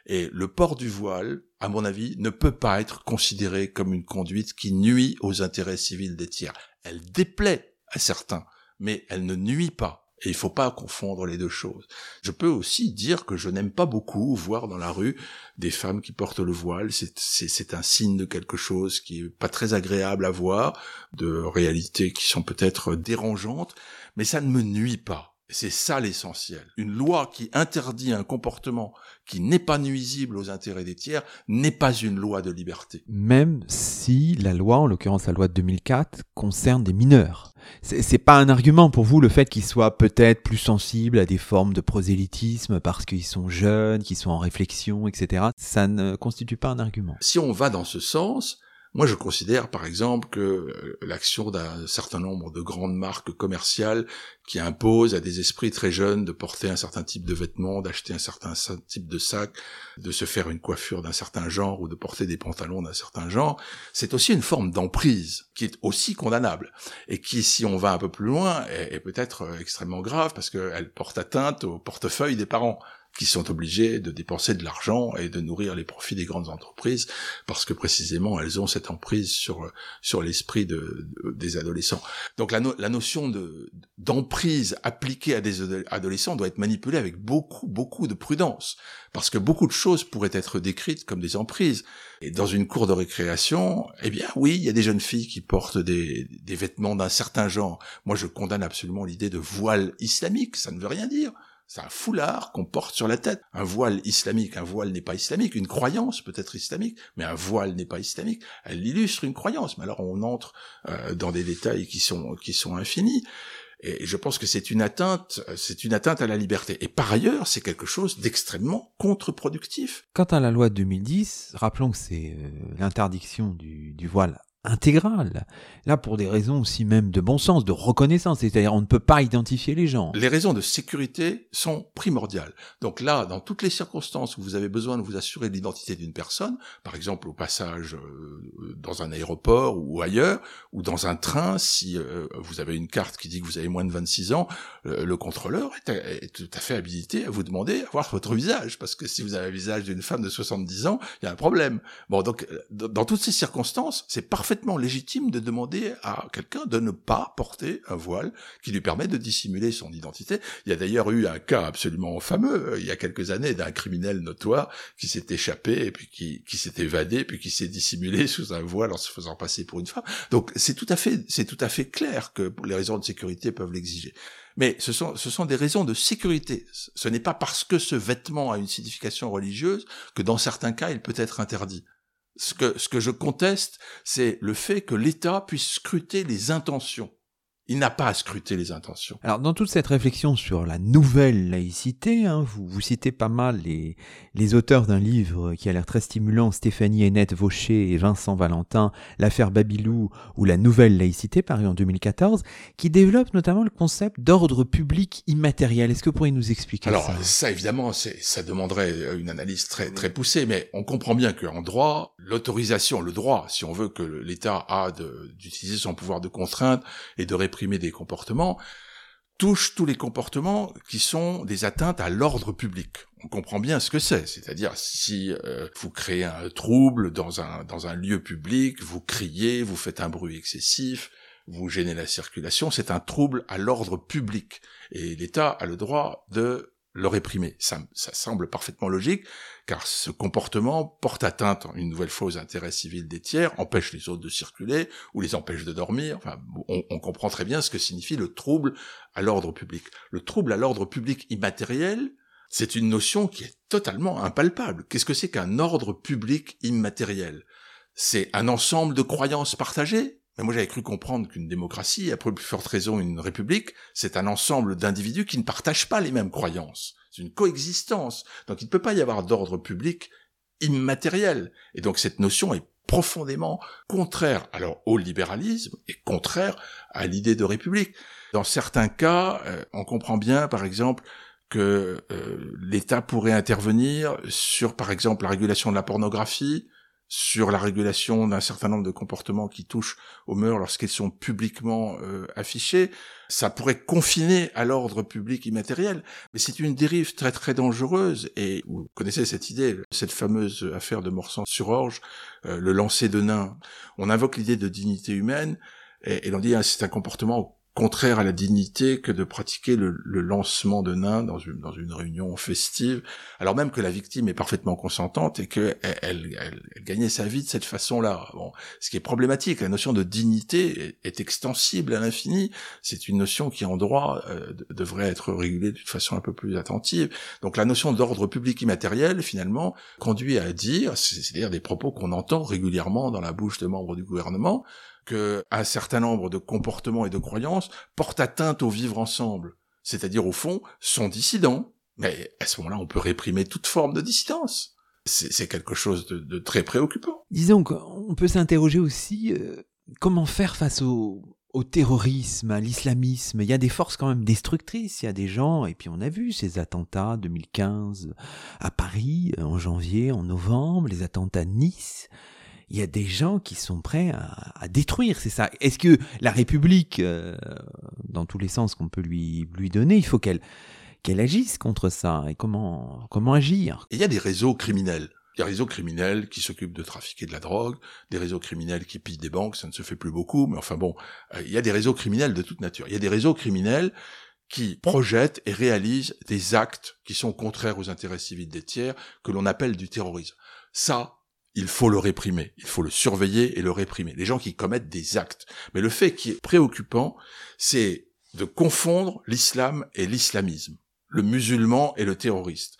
Et le port du voile, à mon avis, ne peut pas être considéré comme une conduite qui nuit aux intérêts civils des tiers. Elle déplaît à certains, mais elle ne nuit pas. Et il faut pas confondre les deux choses. Je peux aussi dire que je n'aime pas beaucoup voir dans la rue des femmes qui portent le voile. C'est un signe de quelque chose qui est pas très agréable à voir, de réalités qui sont peut-être dérangeantes, mais ça ne me nuit pas. C'est ça l'essentiel. Une loi qui interdit un comportement qui n'est pas nuisible aux intérêts des tiers n'est pas une loi de liberté. Même si la loi, en l'occurrence la loi de 2004, concerne des mineurs. C'est pas un argument pour vous le fait qu'ils soient peut-être plus sensibles à des formes de prosélytisme parce qu'ils sont jeunes, qu'ils sont en réflexion, etc. Ça ne constitue pas un argument. Si on va dans ce sens, moi, je considère, par exemple, que euh, l'action d'un certain nombre de grandes marques commerciales qui imposent à des esprits très jeunes de porter un certain type de vêtements, d'acheter un certain type de sac, de se faire une coiffure d'un certain genre ou de porter des pantalons d'un certain genre, c'est aussi une forme d'emprise qui est aussi condamnable et qui, si on va un peu plus loin, est, peut-être euh, extrêmement grave parce qu'elle porte atteinte au portefeuille des parents qui sont obligés de dépenser de l'argent et de nourrir les profits des grandes entreprises parce que précisément elles ont cette emprise sur sur l'esprit de, des adolescents. Donc la, la notion de d'emprise appliquée à des adolescents doit être manipulée avec beaucoup beaucoup de prudence parce que beaucoup de choses pourraient être décrites comme des emprises. Et dans une cour de récréation, eh bien oui, il y a des jeunes filles qui portent des, des vêtements d'un certain genre. Moi, je condamne absolument l'idée de voile islamique, ça ne veut rien dire. C'est un foulard qu'on porte sur la tête. Un voile islamique, un voile n'est pas islamique. Une croyance peut être islamique, mais un voile n'est pas islamique. Elle illustre une croyance. Mais alors on entre euh, dans des détails qui sont qui sont infinis. Et je pense que c'est une atteinte, c'est une atteinte à la liberté. Et par ailleurs, c'est quelque chose d'extrêmement contre-productif. Quant à la loi de 2010, rappelons que c'est euh, l'interdiction du, du voile intégrale. Là, pour des raisons aussi même de bon sens, de reconnaissance, c'est-à-dire on ne peut pas identifier les gens. Les raisons de sécurité sont primordiales. Donc là, dans toutes les circonstances où vous avez besoin de vous assurer de l'identité d'une personne, par exemple au passage euh, dans un aéroport ou ailleurs, ou dans un train, si euh, vous avez une carte qui dit que vous avez moins de 26 ans, le contrôleur est, tout à fait habilité à vous demander à voir votre visage, parce que si vous avez le visage d'une femme de 70 ans, il y a un problème. Bon, donc euh, dans toutes ces circonstances, c'est parfait légitime de demander à quelqu'un de ne pas porter un voile qui lui permet de dissimuler son identité. Il y a d'ailleurs eu un cas absolument fameux euh, il y a quelques années d'un criminel notoire qui s'est échappé et puis qui, qui s'est évadé puis qui s'est dissimulé sous un voile en se faisant passer pour une femme. Donc c'est tout à fait c'est tout à fait clair que les raisons de sécurité peuvent l'exiger. Mais ce sont, ce sont des raisons de sécurité. Ce n'est pas parce que ce vêtement a une signification religieuse que dans certains cas il peut être interdit. Ce que, ce que je conteste, c'est le fait que l'État puisse scruter les intentions Il n'a pas à scruter les intentions. Alors, dans toute cette réflexion sur la nouvelle laïcité, hein, vous, vous citez pas mal les, les auteurs d'un livre qui a l'air très stimulant, Stéphanie Hennette Vaucher et Vincent Valentin, L'affaire Babylou ou La nouvelle laïcité, paru en 2014, qui développent notamment le concept d'ordre public immatériel. Est-ce que vous pourriez nous expliquer Alors, ça? Alors, ça, évidemment, ça demanderait une analyse très, très poussée, mais on comprend bien qu'en droit, l'autorisation, le droit, si on veut que l'État a d'utiliser son pouvoir de contrainte et de des comportements, touche tous les comportements qui sont des atteintes à l'ordre public. On comprend bien ce que c'est, c'est-à-dire si euh, vous créez un trouble dans un dans un lieu public, vous criez, vous faites un bruit excessif, vous gênez la circulation, c'est un trouble à l'ordre public et l'État a le droit de le réprimer. Ça, semble parfaitement logique, car ce comportement porte atteinte une nouvelle fois aux intérêts civils des tiers, empêche les autres de circuler, ou les empêche de dormir. Enfin, on comprend très bien ce que signifie le trouble à l'ordre public. Le trouble à l'ordre public immatériel, c'est une notion qui est totalement impalpable. Qu'est-ce que c'est qu'un ordre public immatériel? C'est un ensemble de croyances partagées? Mais moi j'avais cru comprendre qu'une démocratie, à plus forte raison une république, c'est un ensemble d'individus qui ne partagent pas les mêmes croyances. C'est une coexistence. Donc il ne peut pas y avoir d'ordre public immatériel. Et donc cette notion est profondément contraire alors au libéralisme et contraire à l'idée de république. Dans certains cas, euh, on comprend bien par exemple que euh, l'État pourrait intervenir sur par exemple la régulation de la pornographie, sur la régulation d'un certain nombre de comportements qui touchent aux mœurs lorsqu'ils sont publiquement euh, affichés, ça pourrait confiner à l'ordre public immatériel. Mais c'est une dérive très très dangereuse, et vous connaissez cette idée, cette fameuse affaire de Morsan-sur-Orge, euh, le lancer de nains. On invoque l'idée de dignité humaine, et, et l'on dit ah, c'est un comportement contraire à la dignité que de pratiquer le, lancement de nains dans une, dans une réunion festive, alors même que la victime est parfaitement consentante et qu'elle elle, elle, gagnait sa vie de cette façon-là. Bon, ce qui est problématique, la notion de dignité est, extensible à l'infini. C'est une notion qui en droit euh, devrait être régulée d'une façon un peu plus attentive. Donc la notion d'ordre public immatériel, finalement, conduit à dire, c'est-à-dire des propos qu'on entend régulièrement dans la bouche de membres du gouvernement, qu'un certain nombre de comportements et de croyances portent atteinte au vivre ensemble, c'est-à-dire au fond sont dissidents. Mais à ce moment-là, on peut réprimer toute forme de dissidence. C'est quelque chose de, très préoccupant. Disons qu'on peut s'interroger aussi euh, comment faire face au, au terrorisme, à l'islamisme? Il y a des forces quand même destructrices. Il y a des gens, et puis on a vu ces attentats 2015 à Paris en janvier, en novembre, les attentats Nice il y a des gens qui sont prêts à, détruire, c'est ça. Est-ce que la République, euh, dans tous les sens qu'on peut lui, lui donner, il faut qu'elle qu'elle agisse contre ça et comment comment agir? Il y a des réseaux criminels. Il y a des réseaux criminels qui s'occupent de trafiquer de la drogue, des réseaux criminels qui pillent des banques, ça ne se fait plus beaucoup, mais enfin bon, euh, il y a des réseaux criminels de toute nature. Il y a des réseaux criminels qui projettent et réalisent des actes qui sont contraires aux intérêts civils des tiers, que l'on appelle du terrorisme. Ça, il faut le réprimer, il faut le surveiller et le réprimer. Les gens qui commettent des actes. Mais le fait qui est préoccupant, c'est de confondre l'islam et l'islamisme, le musulman et le terroriste.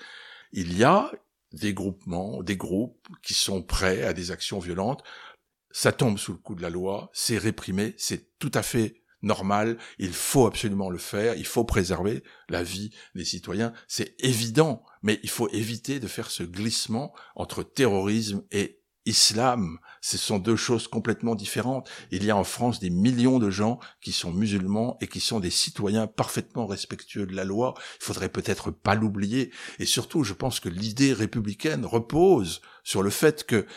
Il y a des groupements, des groupes qui sont prêts à des actions violentes. Ça tombe sous le coup de la loi, c'est réprimé, c'est tout à fait normal, il faut absolument le faire, il faut préserver la vie des citoyens, c'est évident, mais il faut éviter de faire ce glissement entre terrorisme et islam. Ce sont deux choses complètement différentes. Il y a en France des millions de gens qui sont musulmans et qui sont des citoyens parfaitement respectueux de la loi. Il faudrait peut-être pas l'oublier. Et surtout, je pense que l'idée républicaine repose sur le fait que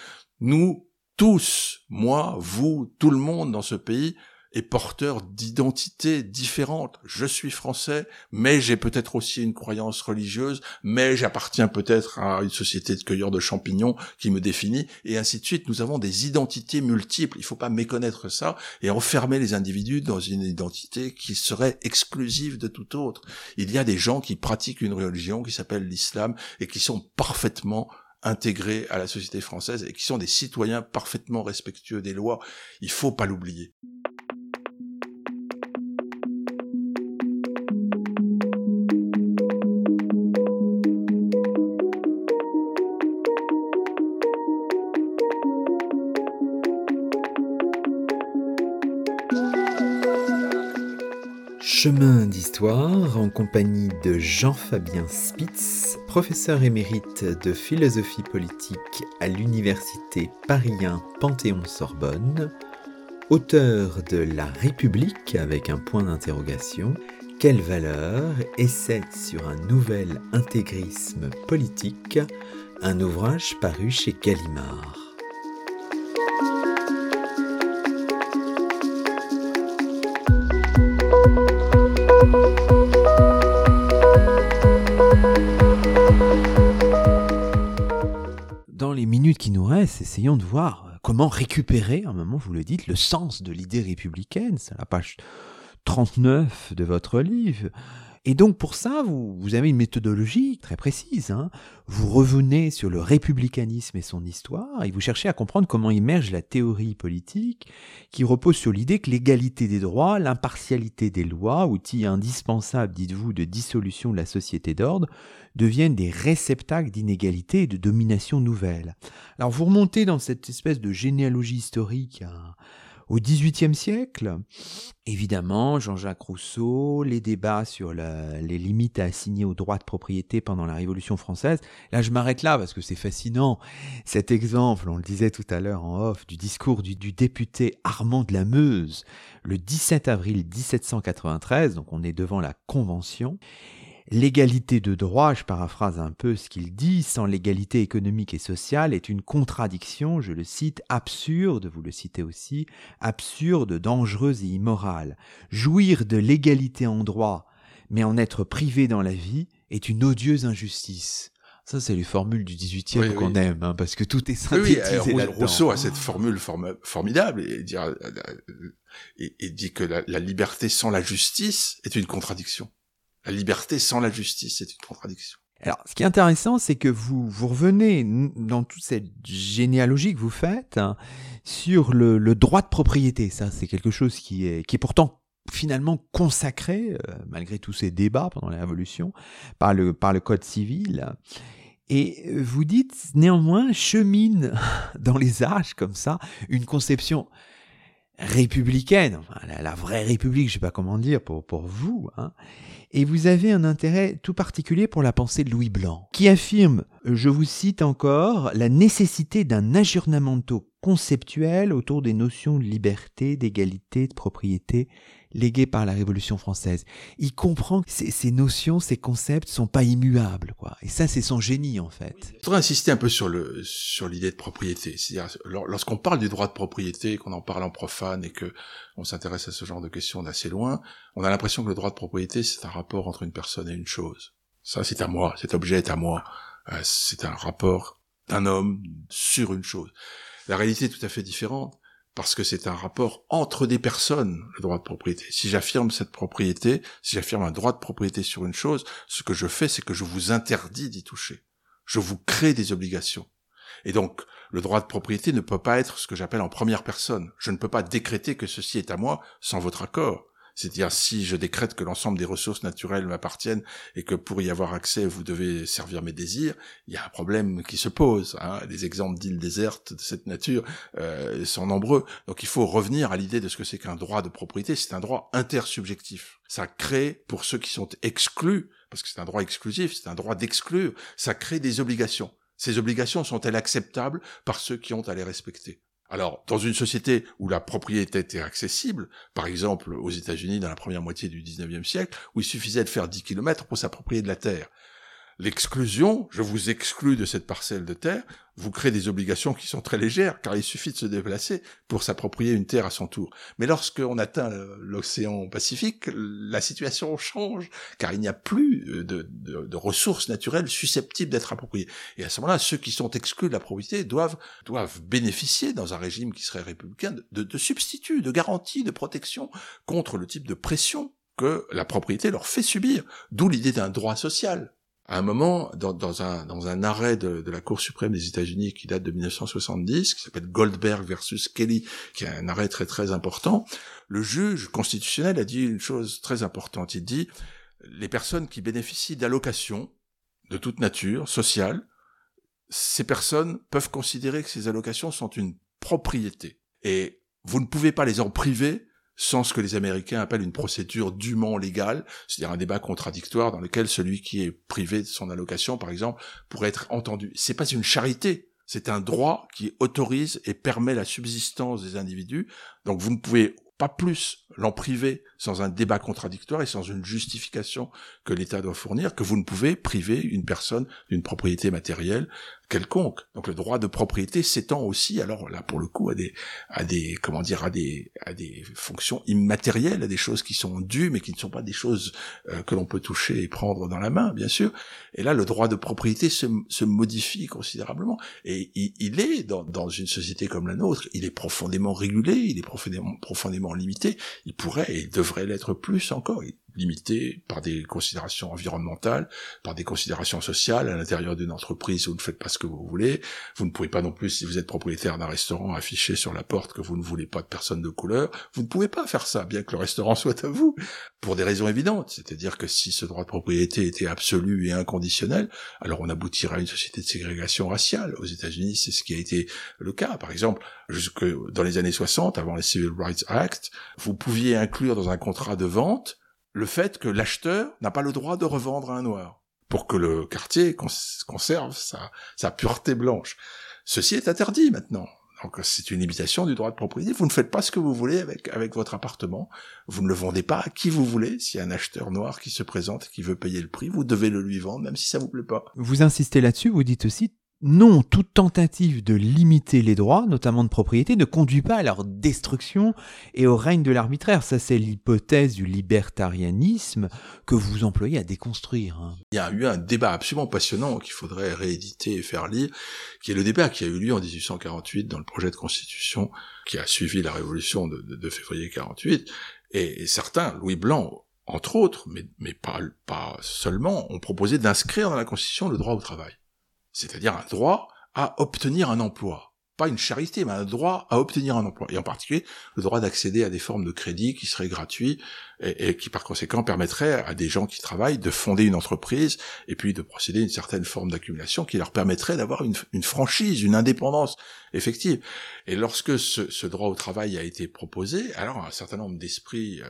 nous, tous, moi, vous, tout le monde dans ce pays, est porteur d'identités différentes. Je suis français, mais j'ai peut-être aussi une croyance religieuse, mais j'appartiens peut-être à une société de cueilleurs de champignons qui me définit, et ainsi de suite. Nous avons des identités multiples. Il ne faut pas méconnaître ça et enfermer les individus dans une identité qui serait exclusive de tout autre. Il y a des gens qui pratiquent une religion qui s'appelle l'islam et qui sont parfaitement intégrés à la société française et qui sont des citoyens parfaitement respectueux des lois. Il faut pas l'oublier. Chemin d'histoire en compagnie de Jean-Fabien Spitz, professeur émérite de philosophie politique à l'université Paris Panthéon-Sorbonne, auteur de La République avec un point d'interrogation, quelle valeur essaie sur un nouvel intégrisme politique, un ouvrage paru chez Gallimard. Qui nous reste, essayons de voir euh, comment récupérer, à un moment vous le dites, le sens de l'idée républicaine. C'est la page 39 de votre livre. Et donc pour ça, vous, avez une méthodologie très précise. Hein. Vous revenez sur le républicanisme et son histoire, et vous cherchez à comprendre comment émerge la théorie politique qui repose sur l'idée que l'égalité des droits, l'impartialité des lois, outil indispensable, dites-vous, de dissolution de la société d'ordre, deviennent des réceptacles d'inégalité et de domination nouvelle. Alors vous remontez dans cette espèce de généalogie historique au XVIIIe siècle, évidemment, Jean-Jacques Rousseau, les débats sur les limites à assigner aux droits de propriété pendant la Révolution française. Là, je m'arrête là parce que c'est fascinant. Cet exemple, on le disait tout à l'heure en off, du discours du, du député Armand de la Meuse, le 17 avril 1793, donc on est devant la Convention. L'égalité de droit, je paraphrase un peu ce qu'il dit, sans l'égalité économique et sociale est une contradiction, je le cite, absurde, vous le citez aussi, absurde, dangereuse et immorale. Jouir de l'égalité en droit, mais en être privé dans la vie, est une odieuse injustice. Ça, c'est les formules du 18e qu'on aime, hein, parce que tout est synthétisé oui, Rousseau a cette formule formidable et, dire, et, dit que la liberté sans la justice est une contradiction. La liberté sans la justice, c'est une contradiction. Alors, ce qui est intéressant, c'est que vous, vous revenez dans toute cette généalogie que vous faites hein, sur le, droit de propriété. Ça, c'est quelque chose qui est, qui est pourtant finalement consacré, euh, malgré tous ces débats pendant la Révolution, par le, par le Code civil. Et vous dites néanmoins chemine dans les âges comme ça une conception républicaine, la, vraie république, je sais pas comment dire pour, pour vous, hein, et vous avez un intérêt tout particulier pour la pensée de Louis Blanc, qui affirme, je vous cite encore, la nécessité d'un aggiornamento conceptuel autour des notions de liberté, d'égalité, de propriété léguées par la Révolution française. Il comprend que ces, notions, ces concepts sont pas immuables, quoi. Et ça, c'est son génie, en fait. Je voudrais insister un peu sur le, sur l'idée de propriété. C'est-à-dire, lorsqu'on parle du droit de propriété, qu'on en parle en profane et que on s'intéresse à ce genre de questions d'assez loin, on a l'impression que le droit de propriété, c'est un rapport entre une personne et une chose. Ça, c'est à moi. Cet objet est à moi. Euh, c'est un rapport d'un homme sur une chose. La réalité est tout à fait différente parce que c'est un rapport entre des personnes, le droit de propriété. Si j'affirme cette propriété, si j'affirme un droit de propriété sur une chose, ce que je fais, c'est que je vous interdis d'y toucher. Je vous crée des obligations. Et donc, le droit de propriété ne peut pas être ce que j'appelle en première personne. Je ne peux pas décréter que ceci est à moi sans votre accord. C'est-à-dire si je décrète que l'ensemble des ressources naturelles m'appartiennent et que pour y avoir accès, vous devez servir mes désirs, il y a un problème qui se pose. Hein. Des exemples d'îles désertes de cette nature euh, sont nombreux. Donc il faut revenir à l'idée de ce que c'est qu'un droit de propriété. C'est un droit intersubjectif. Ça crée, pour ceux qui sont exclus, parce que c'est un droit exclusif, c'est un droit d'exclure, ça crée des obligations. Ces obligations sont-elles acceptables par ceux qui ont à les respecter? Alors, dans une société où la propriété était accessible, par exemple aux États-Unis dans la première moitié du 19e siècle, où il suffisait de faire 10 km pour s'approprier de la terre, L'exclusion, je vous exclus de cette parcelle de terre, vous crée des obligations qui sont très légères, car il suffit de se déplacer pour s'approprier une terre à son tour. Mais lorsqu'on atteint l'océan Pacifique, la situation change, car il n'y a plus de, ressources naturelles susceptibles d'être appropriées. Et à ce moment-là, ceux qui sont exclus de la propriété doivent, bénéficier, dans un régime qui serait républicain, de, de substituts, de garanties, de protection contre le type de pression que la propriété leur fait subir. D'où l'idée d'un droit social à un moment, dans, un, arrêt de, de, la Cour suprême des États-Unis qui date de 1970, qui s'appelle Goldberg versus Kelly, qui est un arrêt très très important, le juge constitutionnel a dit une chose très importante. Il dit les personnes qui bénéficient d'allocations de toute nature, sociales, ces personnes peuvent considérer que ces allocations sont une propriété. Et vous ne pouvez pas les en priver sans ce que les Américains appellent une procédure dûment légale, c'est-à-dire un débat contradictoire dans lequel celui qui est privé de son allocation, par exemple, pourrait être entendu. C'est pas une charité, c'est un droit qui autorise et permet la subsistance des individus. Donc vous ne pouvez pas plus l'en priver sans un débat contradictoire et sans une justification que l'État doit fournir, que vous ne pouvez priver une personne d'une propriété matérielle quelconque. Donc le droit de propriété s'étend aussi, alors là pour le coup, à des, à des, comment dire, à des, à des fonctions immatérielles, à des choses qui sont dues, mais qui ne sont pas des choses euh, que l'on peut toucher et prendre dans la main, bien sûr. Et là, le droit de propriété se, se modifie considérablement. Et il, est dans, dans, une société comme la nôtre, il est profondément régulé, il est profondément, profondément limité. Il pourrait et il devrait l'être plus encore limité par des considérations environnementales, par des considérations sociales à l'intérieur d'une entreprise où vous ne faites pas ce que vous voulez. Vous ne pouvez pas non plus, si vous êtes propriétaire d'un restaurant, afficher sur la porte que vous ne voulez pas de personnes de couleur. Vous ne pouvez pas faire ça, bien que le restaurant soit à vous, pour des raisons évidentes. C'est-à-dire que si ce droit de propriété était absolu et inconditionnel, alors on aboutirait à une société de ségrégation raciale. Aux États-Unis, c'est ce qui a été le cas. Par exemple, jusque dans les années 60, avant les Civil Rights Act, vous pouviez inclure dans un contrat de vente le fait que l'acheteur n'a pas le droit de revendre à un noir, pour que le quartier conserve sa, pureté blanche. Ceci est interdit maintenant. Donc c'est une limitation du droit de propriété. Vous ne faites pas ce que vous voulez avec, avec votre appartement. Vous ne le vendez pas à qui vous voulez. S'il y a un acheteur noir qui se présente et qui veut payer le prix, vous devez le lui vendre, même si ça vous plaît pas. Vous insistez là-dessus, vous dites aussi non, toute tentative de limiter les droits, notamment de propriété, ne conduit pas à leur destruction et au règne de l'arbitraire. Ça, c'est l'hypothèse du libertarianisme que vous employez à déconstruire. Hein. Il y a eu un débat absolument passionnant qu'il faudrait rééditer et faire lire, qui est le débat qui a eu lieu en 1848 dans le projet de constitution qui a suivi la révolution de, février 48. Et, certains, Louis Blanc, entre autres, mais, pas seulement, ont proposé d'inscrire dans la constitution le droit au travail c'est-à-dire un droit à obtenir un emploi pas une charité, mais un droit à obtenir un emploi. Et en particulier, le droit d'accéder à des formes de crédit qui seraient gratuits et, qui, par conséquent, permettraient à des gens qui travaillent de fonder une entreprise et puis de procéder à une certaine forme d'accumulation qui leur permettrait d'avoir une, franchise, une indépendance effective. Et lorsque ce, droit au travail a été proposé, alors un certain nombre d'esprits euh,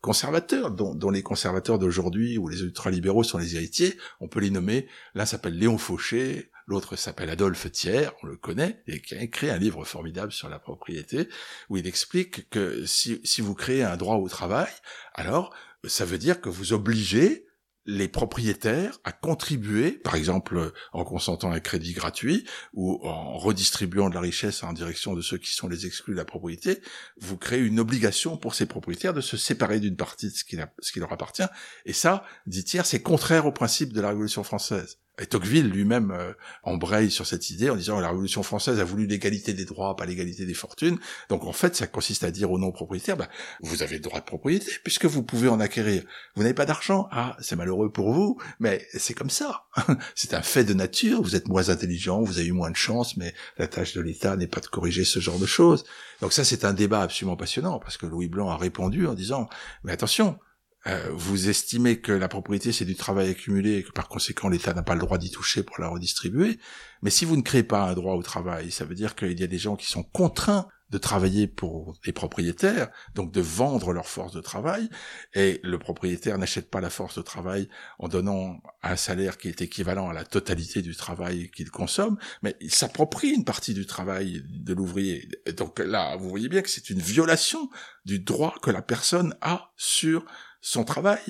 conservateurs, dont, dont, les conservateurs d'aujourd'hui ou les ultralibéraux sont les héritiers, on peut les nommer, l'un s'appelle Léon Fauché, L'autre s'appelle Adolphe Thiers, on le connaît, et qui a écrit un livre formidable sur la propriété, où il explique que si, si vous créez un droit au travail, alors ça veut dire que vous obligez les propriétaires à contribuer, par exemple en consentant un crédit gratuit ou en redistribuant de la richesse en direction de ceux qui sont les exclus de la propriété, vous créez une obligation pour ces propriétaires de se séparer d'une partie de ce qui, leur appartient. Et ça, dit Thiers, c'est contraire au principe de la Révolution française. Et Tocqueville lui-même euh, embraye sur cette idée en disant la Révolution française a voulu l'égalité des droits, pas l'égalité des fortunes. Donc en fait, ça consiste à dire aux non-propriétaires, bah, vous avez le droit de propriété puisque vous pouvez en acquérir. Vous n'avez pas d'argent, ah, c'est malheureux pour vous, mais c'est comme ça. c'est un fait de nature. Vous êtes moins intelligent, vous avez eu moins de chance, mais la tâche de l'État n'est pas de corriger ce genre de choses. Donc ça, c'est un débat absolument passionnant parce que Louis Blanc a répondu en disant, mais attention, euh, vous estimez que la propriété c'est du travail accumulé et que par conséquent l'État n'a pas le droit d'y toucher pour la redistribuer. Mais si vous ne créez pas un droit au travail, ça veut dire qu'il y a des gens qui sont contraints de travailler pour les propriétaires, donc de vendre leur force de travail, et le propriétaire n'achète pas la force de travail en donnant un salaire qui est équivalent à la totalité du travail qu'il consomme, mais il s'approprie une partie du travail de l'ouvrier. Donc là, vous voyez bien que c'est une violation du droit que la personne a sur son travail,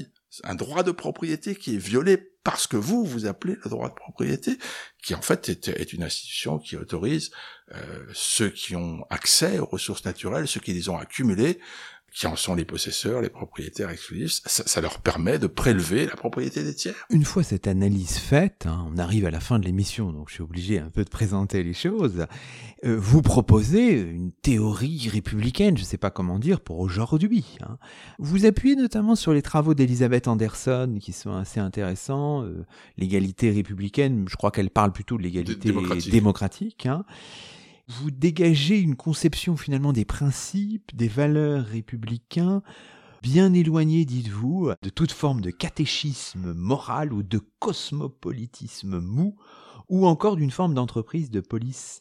un droit de propriété qui est violé parce que vous, vous appelez le droit de propriété, qui en fait est, une institution qui autorise euh, ceux qui ont accès aux ressources naturelles, ceux qui les ont accumulées, qui en sont les possesseurs, les propriétaires exclusifs, ça, leur permet de prélever la propriété des tiers. Une fois cette analyse faite, hein, on arrive à la fin de l'émission, donc je suis obligé un peu de présenter les choses. Euh, vous proposez une théorie républicaine, je ne sais pas comment dire, pour aujourd'hui. Hein. Vous appuyez notamment sur les travaux d'Elisabeth Anderson, qui sont assez intéressants. Euh, l'égalité républicaine, je crois qu'elle parle plutôt de l'égalité démocratique. hein vous dégagez une conception finalement des principes, des valeurs républicains, bien éloignée, dites-vous, de toute forme de catéchisme moral ou de cosmopolitisme mou, ou encore d'une forme d'entreprise de police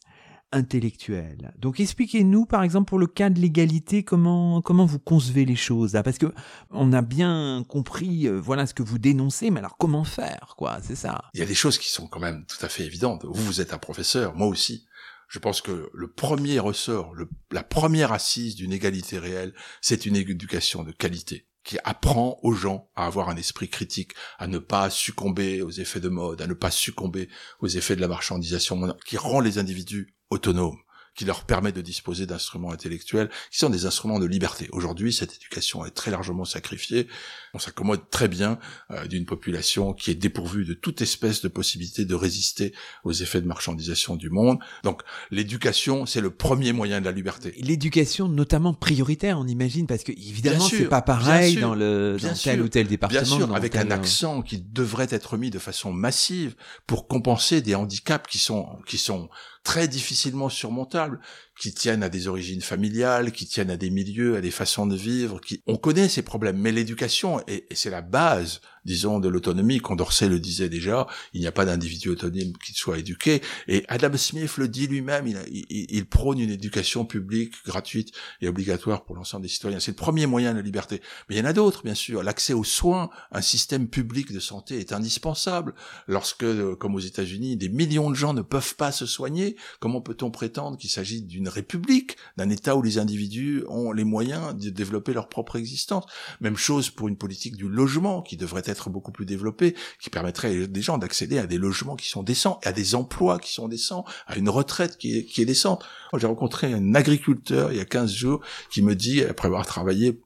intellectuelle. Donc expliquez-nous, par exemple, pour le cas de l'égalité, comment comment vous concevez les choses là, parce que on a bien compris, euh, voilà ce que vous dénoncez, mais alors comment faire, quoi? C'est ça. Il y a des choses qui sont quand même tout à fait évidentes. Vous, vous êtes un professeur, moi aussi. Je pense que le premier ressort, le, la première assise d'une égalité réelle, c'est une éducation de qualité qui apprend aux gens à avoir un esprit critique, à ne pas succomber aux effets de mode, à ne pas succomber aux effets de la marchandisation, qui rend les individus autonomes qui leur permet de disposer d'instruments intellectuels qui sont des instruments de liberté. Aujourd'hui, cette éducation est très largement sacrifiée. On s'accommode très bien euh, d'une population qui est dépourvue de toute espèce de possibilité de résister aux effets de marchandisation du monde. Donc, l'éducation, c'est le premier moyen de la liberté. L'éducation, notamment prioritaire, on imagine, parce que évidemment, c'est pas pareil dans le dans tel ou tel département. Bien sûr, avec un accent qui devrait être mis de façon massive pour compenser des handicaps qui sont qui sont très difficilement surmontables, qui tiennent à des origines familiales, qui tiennent à des milieux, à des façons de vivre. Qui... On connaît ces problèmes, mais l'éducation, et, c'est la base, disons, de l'autonomie. Condorcet le disait déjà, il n'y a pas d'individu autonome qui soit éduqué. Et Adam Smith le dit lui-même, il, prône une éducation publique, gratuite et obligatoire pour l'ensemble des citoyens. C'est le premier moyen de liberté. Mais il y en a d'autres, bien sûr. L'accès aux soins, un système public de santé est indispensable. Lorsque, euh, comme aux États-Unis, des millions de gens ne peuvent pas se soigner, comment peut-on prétendre qu'il s'agit d'une république, d'un État où les individus ont les moyens de développer leur propre existence. Même chose pour une politique du logement qui devrait être beaucoup plus développée, qui permettrait des gens d'accéder à des logements qui sont décents, à des emplois qui sont décents, à une retraite qui est, qui est décente. J'ai rencontré un agriculteur il y a 15 jours qui me dit, après avoir travaillé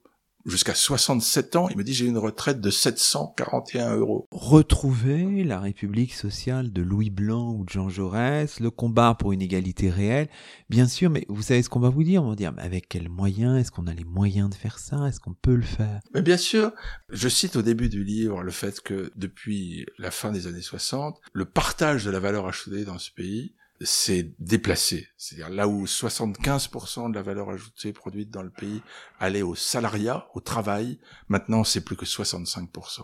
jusqu'à 67 ans, il me dit j'ai une retraite de 741 euros. Retrouver la République sociale de Louis Blanc ou de Jean Jaurès, le combat pour une égalité réelle, bien sûr, mais vous savez ce qu'on va vous dire On va dire mais avec quels moyens? Est-ce qu'on a les moyens de faire ça? Est-ce qu'on peut le faire? Mais bien sûr, je cite au début du livre le fait que depuis la fin des années 60, le partage de la valeur ajoutée dans ce pays c'est déplacé. C'est-à-dire là où 75% de la valeur ajoutée produite dans le pays allait au salariat, au travail, maintenant c'est plus que 65%.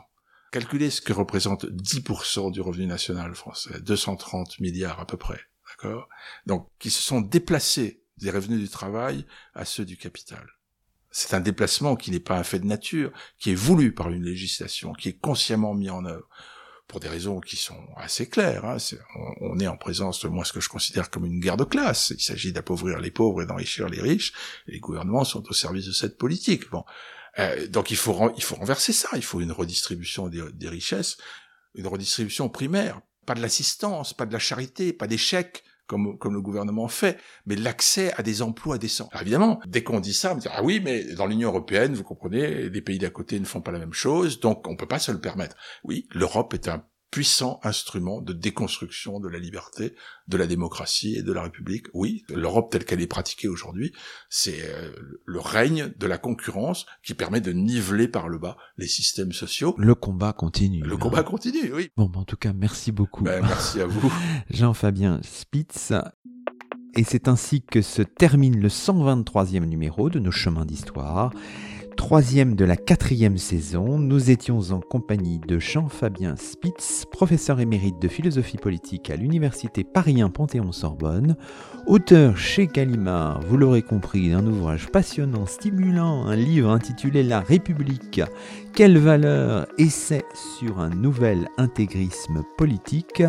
Calculez ce que représente 10% du revenu national français, 230 milliards à peu près, d'accord? Donc, qui se sont déplacés des revenus du travail à ceux du capital. C'est un déplacement qui n'est pas un fait de nature, qui est voulu par une législation, qui est consciemment mis en œuvre pour des raisons qui sont assez claires. Hein. on, est en présence de moi ce que je considère comme une guerre de classe. Il s'agit d'appauvrir les pauvres et d'enrichir les riches. Les gouvernements sont au service de cette politique. Bon, euh, donc il faut il faut renverser ça. Il faut une redistribution des, richesses, une redistribution primaire, pas de l'assistance, pas de la charité, pas chèques comme, comme le gouvernement fait, mais l'accès à des emplois décents. Alors évidemment, dès qu'on dit ça, on dit, ah oui, mais dans l'Union européenne, vous comprenez, les pays d'à côté ne font pas la même chose, donc on peut pas se le permettre. Oui, l'Europe est un puissant instrument de déconstruction de la liberté, de la démocratie et de la République. Oui, l'Europe telle qu'elle est pratiquée aujourd'hui, c'est euh, le règne de la concurrence qui permet de niveler par le bas les systèmes sociaux. Le combat continue. Le combat continue, oui. Bon, en tout cas, merci beaucoup. Ben, merci à vous. Jean-Fabien Spitz. Et c'est ainsi que se termine le 123e numéro de nos chemins d'histoire troisième de la quatrième saison, nous étions en compagnie de Jean-Fabien Spitz, professeur émérite de philosophie politique à l'université Paris Panthéon-Sorbonne, auteur chez Gallimard, vous l'aurez compris, d'un ouvrage passionnant, stimulant, un livre intitulé La République, quelle valeur essai sur un nouvel intégrisme politique?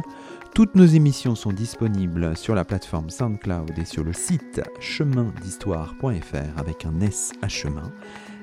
Toutes nos émissions sont disponibles sur la plateforme SoundCloud et sur le site chemindhistoire.fr avec un S à chemin.